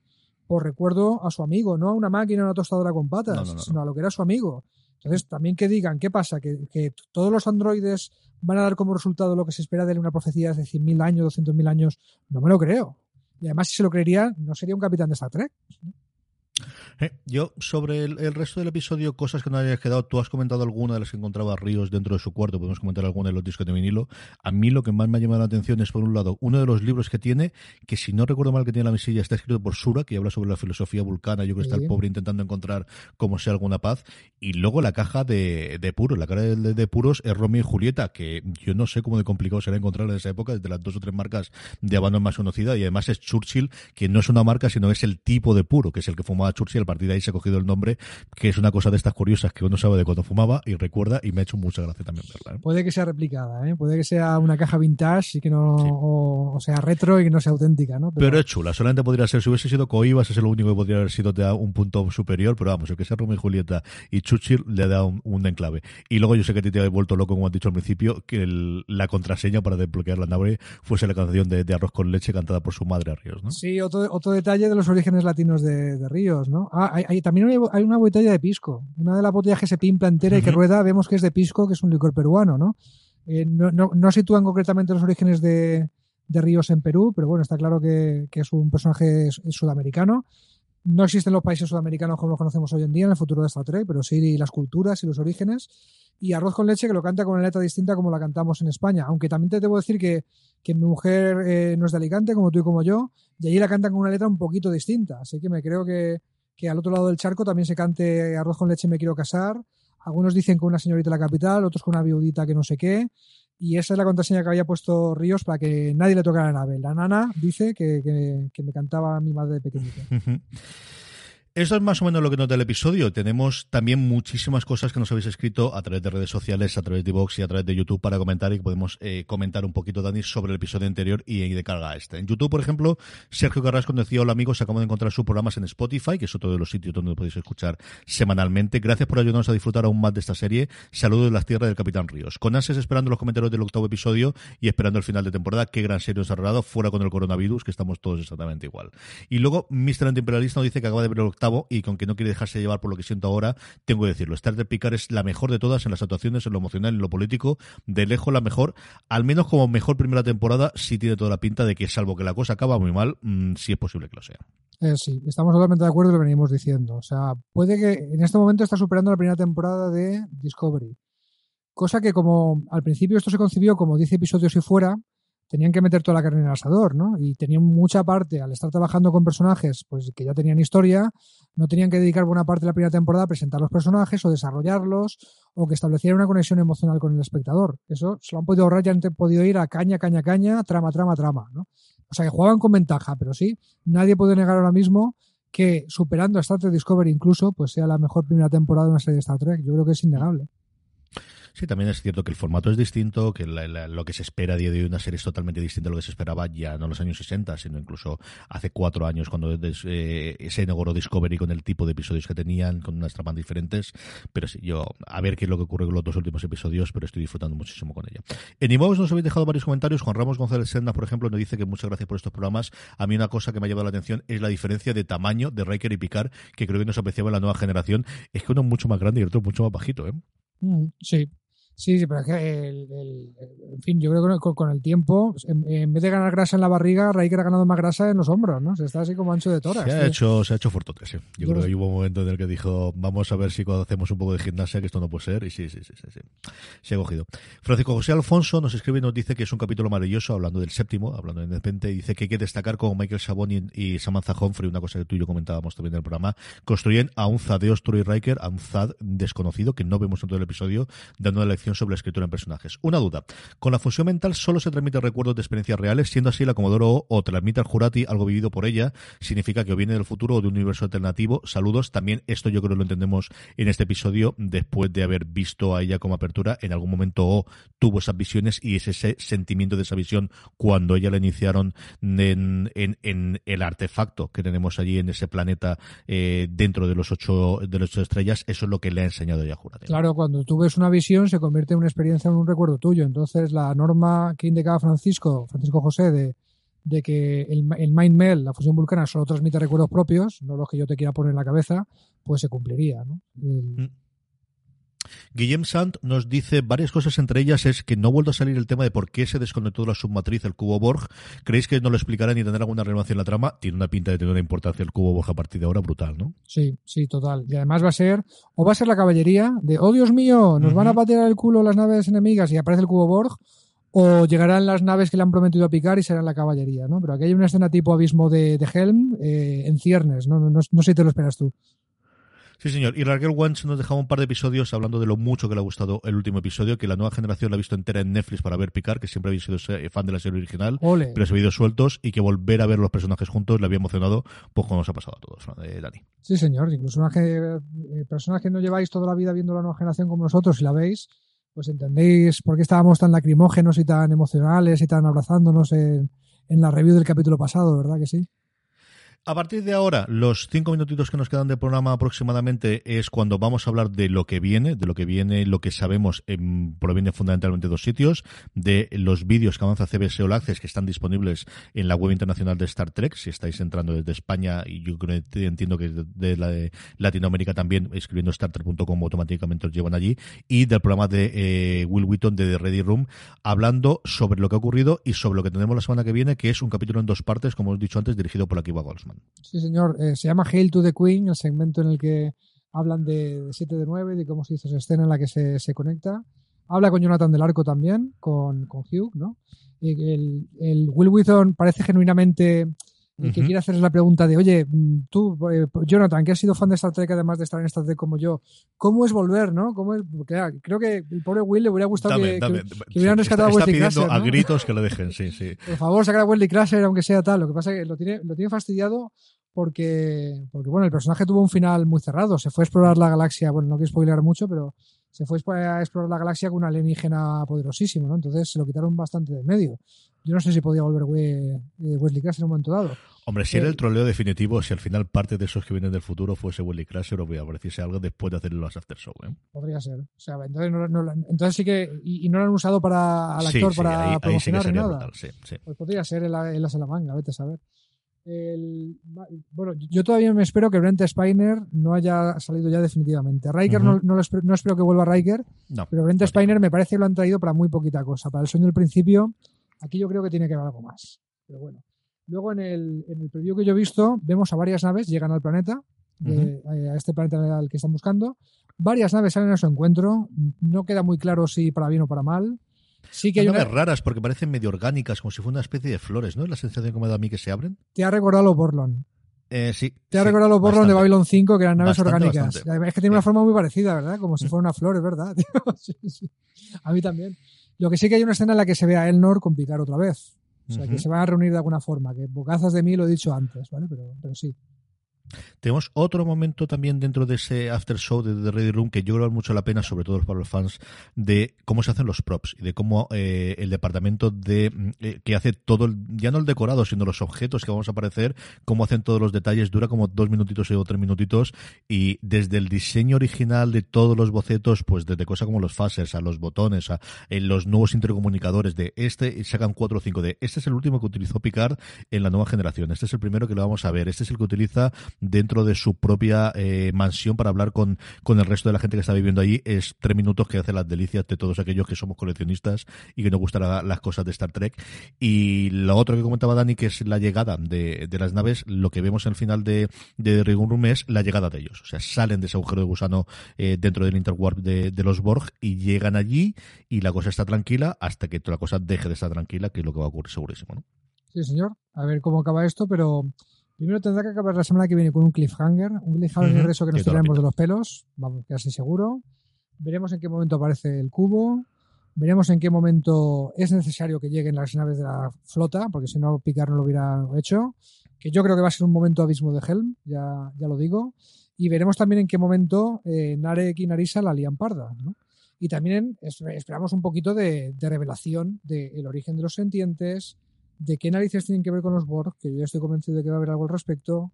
por recuerdo a su amigo, no a una máquina, a una tostadora con patas, sino a lo que era su amigo. Entonces, también que digan, ¿qué pasa? ¿Que, ¿Que, todos los androides van a dar como resultado lo que se espera de una profecía de 100.000 años, 200.000 años? No me lo creo. Y además, si se lo creería, no sería un capitán de Star Trek. Eh, yo, sobre el, resto del episodio, cosas que no hayas quedado, tú has comentado alguna de las que encontraba Ríos dentro de su cuarto, podemos comentar alguna de los discos de vinilo. A mí lo que más me ha llamado la atención es, por un lado, uno de los libros que tiene, que si no recuerdo mal que tiene la mesilla, está escrito por Sura, que habla sobre la filosofía vulcana, yo creo que está el pobre intentando encontrar como sea alguna paz, y luego la caja de, de puros, la cara de, de, puros es Romeo y Julieta, que yo no sé cómo de complicado será encontrar en esa época, desde las dos o tres marcas de abandono más conocida, y además es Churchill, que no es una marca, sino es el tipo de puro, que es el que fumaba Churchill partir de ahí se ha cogido el nombre, que es una cosa de estas curiosas que uno sabe de cuando fumaba y recuerda y me ha hecho mucha gracia también verla. ¿eh? Puede que sea replicada, ¿eh? puede que sea una caja vintage y que no, o, sea, retro y que no sea auténtica, ¿no? Pero, es chula, solamente podría ser, si hubiese sido Coibas, es lo único que podría haber sido de un punto superior, pero vamos, el que sea Romeo y Julieta y Churchill le da un, un enclave. Y luego yo sé que a ti te ha vuelto loco, como has dicho al principio, que la contraseña para desbloquear la nave fuese la canción de, Arroz con leche cantada por su madre a Ríos, ¿no? Sí, otro, otro detalle de los orígenes latinos de, Ríos, ¿no? Ah, hay, también hay una botella de pisco. Una de las botellas que se pimpla entera y que rueda, vemos que es de pisco, que es un licor peruano, ¿no? Eh, no, no, sitúan concretamente los orígenes de, Ríos en Perú, pero bueno, está claro que, es un personaje sudamericano. No existen los países sudamericanos como los conocemos hoy en día en el futuro de Star Trek, pero sí las culturas y los orígenes. Y Arroz con leche que lo canta con una letra distinta como la cantamos en España. Aunque también te debo decir que, que mi mujer eh, no es de Alicante, como tú y como yo, y allí la cantan con una letra un poquito distinta. Así que me creo que, que al otro lado del charco también se cante arroz con leche me quiero casar. Algunos dicen con una señorita de la capital, otros con una viudita que no sé qué. Y esa es la contraseña que había puesto Ríos para que nadie le tocara la nave. La nana dice que, que, me cantaba mi madre de pequeñito. Eso es más o menos lo que nota el episodio. Tenemos también muchísimas cosas que nos habéis escrito a través de redes sociales, a través de Vox y a través de YouTube para comentar y que podemos eh, comentar un poquito, Dani, sobre el episodio anterior y de carga a este. En YouTube, por ejemplo, Sergio Carrasco decía, hola amigos, acabamos de encontrar sus programas en Spotify, que es otro de los sitios donde podéis escuchar semanalmente. Gracias por ayudarnos a disfrutar aún más de esta serie. Saludos de las tierras del Capitán Ríos. Con ansias esperando los comentarios del octavo episodio y esperando el final de temporada. Qué gran serie nos ha rodado, fuera con el coronavirus, que estamos todos exactamente igual. Y luego, Mr. Antiimperialista nos dice que acaba de ver el octavo y con que no quiere dejarse llevar por lo que siento ahora, tengo que decirlo. Star Trek Picard es la mejor de todas en las actuaciones, en lo emocional, en lo político, de lejos la mejor, al menos como mejor primera temporada, sí tiene toda la pinta de que, salvo que la cosa acaba muy mal, mm, sí es posible que lo sea. Eh, sí, estamos totalmente de acuerdo y lo venimos diciendo. O sea, puede que en este momento está superando la primera temporada de Discovery. Cosa que como al principio esto se concibió como 10 episodios y fuera, tenían que meter toda la carne en el asador, ¿no? Y tenían mucha parte, al estar trabajando con personajes pues que ya tenían historia, no tenían que dedicar buena parte de la primera temporada a presentar los personajes o desarrollarlos o que estableciera una conexión emocional con el espectador. Eso se lo han podido ahorrar, ya han podido ir a caña, caña, caña, trama, trama, trama, ¿no? O sea, que jugaban con ventaja, pero sí, nadie puede negar ahora mismo que superando a Star Trek Discovery incluso, pues sea la mejor primera temporada de una serie de Star Trek. Yo creo que es innegable. Sí, también es cierto que el formato es distinto, que lo que se espera a día de hoy una serie es totalmente distinta a lo que se esperaba ya no en los años 60, sino incluso hace cuatro años cuando eh, se inauguró Discovery con el tipo de episodios que tenían, con unas tramas diferentes. Pero sí, yo a ver qué es lo que ocurre con los dos últimos episodios, pero estoy disfrutando muchísimo con ella. En Ivox nos habéis dejado varios comentarios. Juan Ramos González Senda, por ejemplo, nos dice que muchas gracias por estos programas. A mí una cosa que me ha llamado la atención es la diferencia de tamaño de Riker y Picard, que creo que nos apreciaba en la nueva generación. Es que uno es mucho más grande y el otro mucho más bajito, ¿eh? Mm, sí, Sí, sí, pero es que, el, el, en fin, yo creo que con, con el tiempo, en, en, vez de ganar grasa en la barriga, Riker ha ganado más grasa en los hombros, ¿no? Se está así como ancho de toras. Se ha, hecho, se ha hecho fortote, sí. Yo, yo creo que hubo un momento en el que dijo, vamos a ver si cuando hacemos un poco de gimnasia, que esto no puede ser, y sí, sí, sí, sí, sí. Se ha cogido. Francisco José Alfonso nos escribe y nos dice que es un capítulo maravilloso, hablando del séptimo, hablando de Independente, y dice que hay que destacar como Michael Sabón y, y, Samantha Humphrey, una cosa que tú y yo comentábamos también en el programa, construyen a un Zad de Ostro y Riker, a un Zad desconocido que no vemos en todo el episodio, dando una lección sobre la escritura en personajes. Una duda. Con la fusión mental solo se transmite recuerdos de experiencias reales, siendo así la Comodoro O, o transmite al Jurati algo vivido por ella, significa que o viene del futuro o de un universo alternativo. Saludos. También esto yo creo que lo entendemos en este episodio después de haber visto a ella como apertura. En algún momento O tuvo esas visiones y ese, ese sentimiento de esa visión cuando ella la iniciaron en, el artefacto que tenemos allí en ese planeta eh, dentro de los ocho de las ocho estrellas. Eso es lo que le ha enseñado ella a Jurati. Claro, cuando tú ves una visión se convierte en una experiencia en un recuerdo tuyo. Entonces, la norma que indicaba Francisco, Francisco José, de, de que el, el Mind Mel, la fusión vulcana, solo transmite recuerdos propios, no los que yo te quiera poner en la cabeza, pues se cumpliría. El... Guillem Sant nos dice varias cosas, entre ellas es que no ha vuelto a salir el tema de por qué se desconectó de la submatriz el cubo Borg. ¿Creéis que no lo explicarán ni tendrá alguna relevancia en la trama? Tiene una pinta de tener una importancia el cubo Borg a partir de ahora brutal, ¿no? Sí, sí, total. Y además va a ser, o va a ser la caballería de, oh Dios mío, nos uh -huh. van a patear el culo las naves enemigas y aparece el cubo Borg, o llegarán las naves que le han prometido a picar y serán la caballería, ¿no? Pero aquí hay una escena tipo abismo de, de Helm eh, en ciernes, ¿no? No, no, no sé si te lo esperas tú. Sí, señor. Y Raquel Wans nos dejaba un par de episodios hablando de lo mucho que le ha gustado el último episodio, que la nueva generación la ha visto entera en Netflix para ver Picar, que siempre había sido fan de la serie original, Ole. pero se ha ido sueltos y que volver a ver los personajes juntos le había emocionado, pues como nos ha pasado a todos, eh, Dani. Sí, señor. Incluso una que, eh, personas que no lleváis toda la vida viendo la nueva generación como nosotros, si la veis, pues entendéis por qué estábamos tan lacrimógenos y tan emocionales y tan abrazándonos en, en la review del capítulo pasado, ¿verdad que sí? A partir de ahora, los cinco minutitos que nos quedan de programa aproximadamente es cuando vamos a hablar de lo que viene, de lo que viene, lo que sabemos proviene fundamentalmente de dos sitios, de los vídeos que avanza CBS All Access que están disponibles en la web internacional de Star Trek, si estáis entrando desde España y yo entiendo que de, la de Latinoamérica también, escribiendo startrek.com automáticamente os llevan allí, y del programa de eh, Will Wheaton de The Ready Room, hablando sobre lo que ha ocurrido y sobre lo que tendremos la semana que viene, que es un capítulo en dos partes, como os he dicho antes, dirigido por Akiva Goldsman. Sí, señor. Eh, se llama Hail to the Queen, el segmento en el que hablan de 7 de 9, de cómo se hizo esa escena en la que se, se conecta. Habla con Jonathan del Arco también, con, con Hugh, ¿no? El, el Will Wheaton parece genuinamente el que uh -huh. quiere hacer la pregunta de, oye, tú, eh, Jonathan, que has sido fan de Star Trek, además de estar en Star Trek como yo, ¿cómo es volver, no? ¿Cómo es? Porque, ah, creo que el pobre Will le hubiera gustado dame, que, dame, que, que, hubieran rescatado está, a Wesley Está pidiendo Crusher, a gritos que lo dejen, sí, sí. [laughs] Por favor, sacar a Wesley Crusher, aunque sea tal. Lo que pasa es que lo tiene, lo tiene fastidiado porque, porque, bueno, el personaje tuvo un final muy cerrado. Se fue a explorar la galaxia, bueno, no quiero spoilear mucho, pero se fue a explorar la galaxia con un alienígena poderosísimo, ¿no? Entonces se lo quitaron bastante de medio. Yo no sé si podía volver eh, Wesley Crusher en un momento dado. Hombre, si eh, era el troleo definitivo, si al final parte de esos que vienen del futuro fuese Wesley Crusher o apareciese algo después de hacer los after show, ¿eh? Podría ser. O sea, entonces, no, no, entonces sí que. Y, y, no lo han usado para al actor sí, sí, para ahí, promocionar ahí sí nada. Brutal. Pues podría ser en la, en la Salamanga, vete a saber. El, bueno, yo todavía me espero que Brent Spiner no haya salido ya definitivamente. Riker uh -huh. no, no, espero, no, espero que vuelva Riker, no, pero Brent Spiner me parece que lo han traído para muy poquita cosa. Para el sueño del principio, aquí yo creo que tiene que haber algo más. Pero bueno. Luego en el, en el preview que yo he visto, vemos a varias naves llegan al planeta, de, uh -huh. a este planeta al que están buscando. Varias naves salen a su encuentro. No queda muy claro si para bien o para mal. Sí que hay una... raras porque parecen medio orgánicas, como si fuera una especie de flores, ¿no? La sensación que me da a mí que se abren. Te ha recordado Borlon. Eh, sí. Te ha sí, recordado los Borlon de Babylon 5, que eran naves bastante, orgánicas. Bastante. Es que tiene una forma muy parecida, ¿verdad? Como si fuera una flor, es verdad. [laughs] sí, sí. A mí también. Lo que sí que hay una escena en la que se ve a Elnor con Picar otra vez. O sea, uh -huh. que se van a reunir de alguna forma. Que bocazas de mí lo he dicho antes, ¿vale? Pero, pero sí. Tenemos otro momento también dentro de ese after show de The Ready Room que yo creo vale mucho la pena, sobre todo para los fans, de cómo se hacen los props y de cómo eh, el departamento de eh, que hace todo, el, ya no el decorado, sino los objetos que vamos a aparecer, cómo hacen todos los detalles, dura como dos minutitos o tres minutitos. Y desde el diseño original de todos los bocetos, pues desde cosas como los phasers, a los botones, a en los nuevos intercomunicadores de este, sacan cuatro o cinco de este es el último que utilizó Picard en la nueva generación, este es el primero que lo vamos a ver, este es el que utiliza dentro de su propia eh, mansión para hablar con, con el resto de la gente que está viviendo allí. Es tres minutos que hace las delicias de todos aquellos que somos coleccionistas y que nos gustan las cosas de Star Trek. Y lo otro que comentaba Dani, que es la llegada de, de las naves, lo que vemos al final de, de Rigon Room es la llegada de ellos. O sea, salen de ese agujero de gusano eh, dentro del Interwarp de, de los Borg y llegan allí y la cosa está tranquila hasta que la cosa deje de estar tranquila, que es lo que va a ocurrir segurísimo, ¿no? Sí, señor. A ver cómo acaba esto, pero primero tendrá que acabar la semana que viene con un cliffhanger, un cliffhanger de eso que nos tiraremos de los pelos, vamos, casi seguro. Veremos en qué momento aparece el cubo, veremos en qué momento es necesario que lleguen las naves de la flota, porque si no Picard no lo hubiera hecho, que yo creo que va a ser un momento abismo de Helm, ya, ya lo digo, y veremos también en qué momento eh, Narek y Narisa la lían parda, ¿no? Y también esperamos un poquito de, revelación del origen de los sentientes, de qué narices tienen que ver con los Borg, que yo estoy convencido de que va a haber algo al respecto.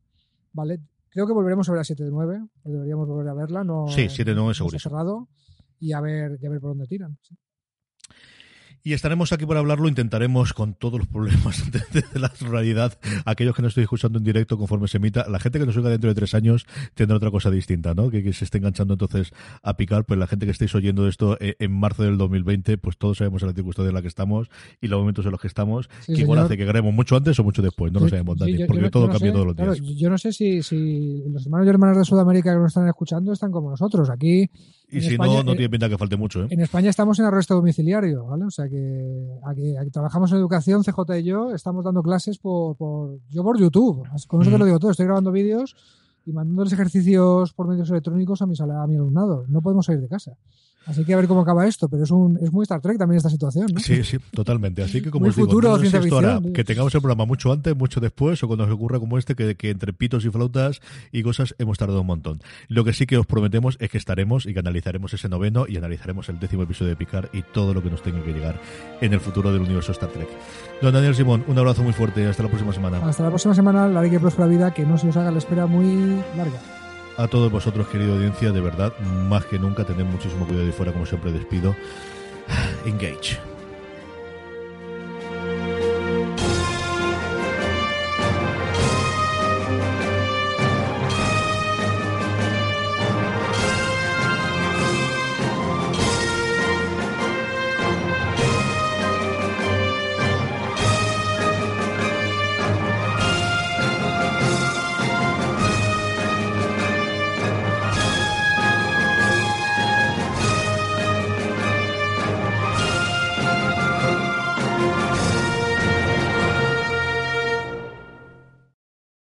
¿Vale? Creo que volveremos a ver a 7 de 9, deberíamos volver a verla. No, sí, 7 de 9 seguro. cerrado y a ver, y a ver por dónde tiran. Sí. Y estaremos aquí para hablarlo, intentaremos con todos los problemas [laughs] de, la realidad, aquellos que no estoy escuchando en directo conforme se emita, la gente que nos oiga dentro de tres años tendrá otra cosa distinta, ¿no? Que, se esté enganchando entonces a picar, pues la gente que estéis oyendo esto eh, en marzo del 2020, pues todos sabemos la circunstancia en la que estamos y los momentos en los que estamos, que igual hace que grabemos mucho antes o mucho después, no lo sabemos, Dani, porque todo cambia todos los días. yo no sé si, si los hermanos y hermanas de Sudamérica que nos están escuchando están como nosotros, aquí y si no, no tiene pinta que falte mucho. ¿eh? En España estamos en arresto domiciliario, ¿vale? O sea que aquí, trabajamos en educación, CJ y yo, estamos dando clases por, por yo por YouTube. Con eso te lo digo todo. Estoy grabando vídeos y mandándoles ejercicios por medios electrónicos a mi, a mi alumnado. No podemos salir de casa. Así que a ver cómo acaba esto, pero es un es muy Star Trek también esta situación, ¿no? Sí, sí, totalmente. Así que como muy os digo, futuro, no sé ahora, que tengamos el programa mucho antes, mucho después, o cuando nos ocurra como este, que, que, entre pitos y flautas y cosas hemos tardado un montón. Lo que sí que os prometemos es que estaremos y que analizaremos ese noveno y analizaremos el décimo episodio de Picard y todo lo que nos tenga que llegar en el futuro del universo Star Trek. Don Daniel Simón, un abrazo muy fuerte. Hasta la próxima semana. Hasta la próxima semana. La ley que próspera vida, que no se os haga la espera muy larga a todos vosotros, querido audiencia, de verdad, más que nunca, tened muchísimo cuidado y fuera, como siempre, despido. [sighs] Engage.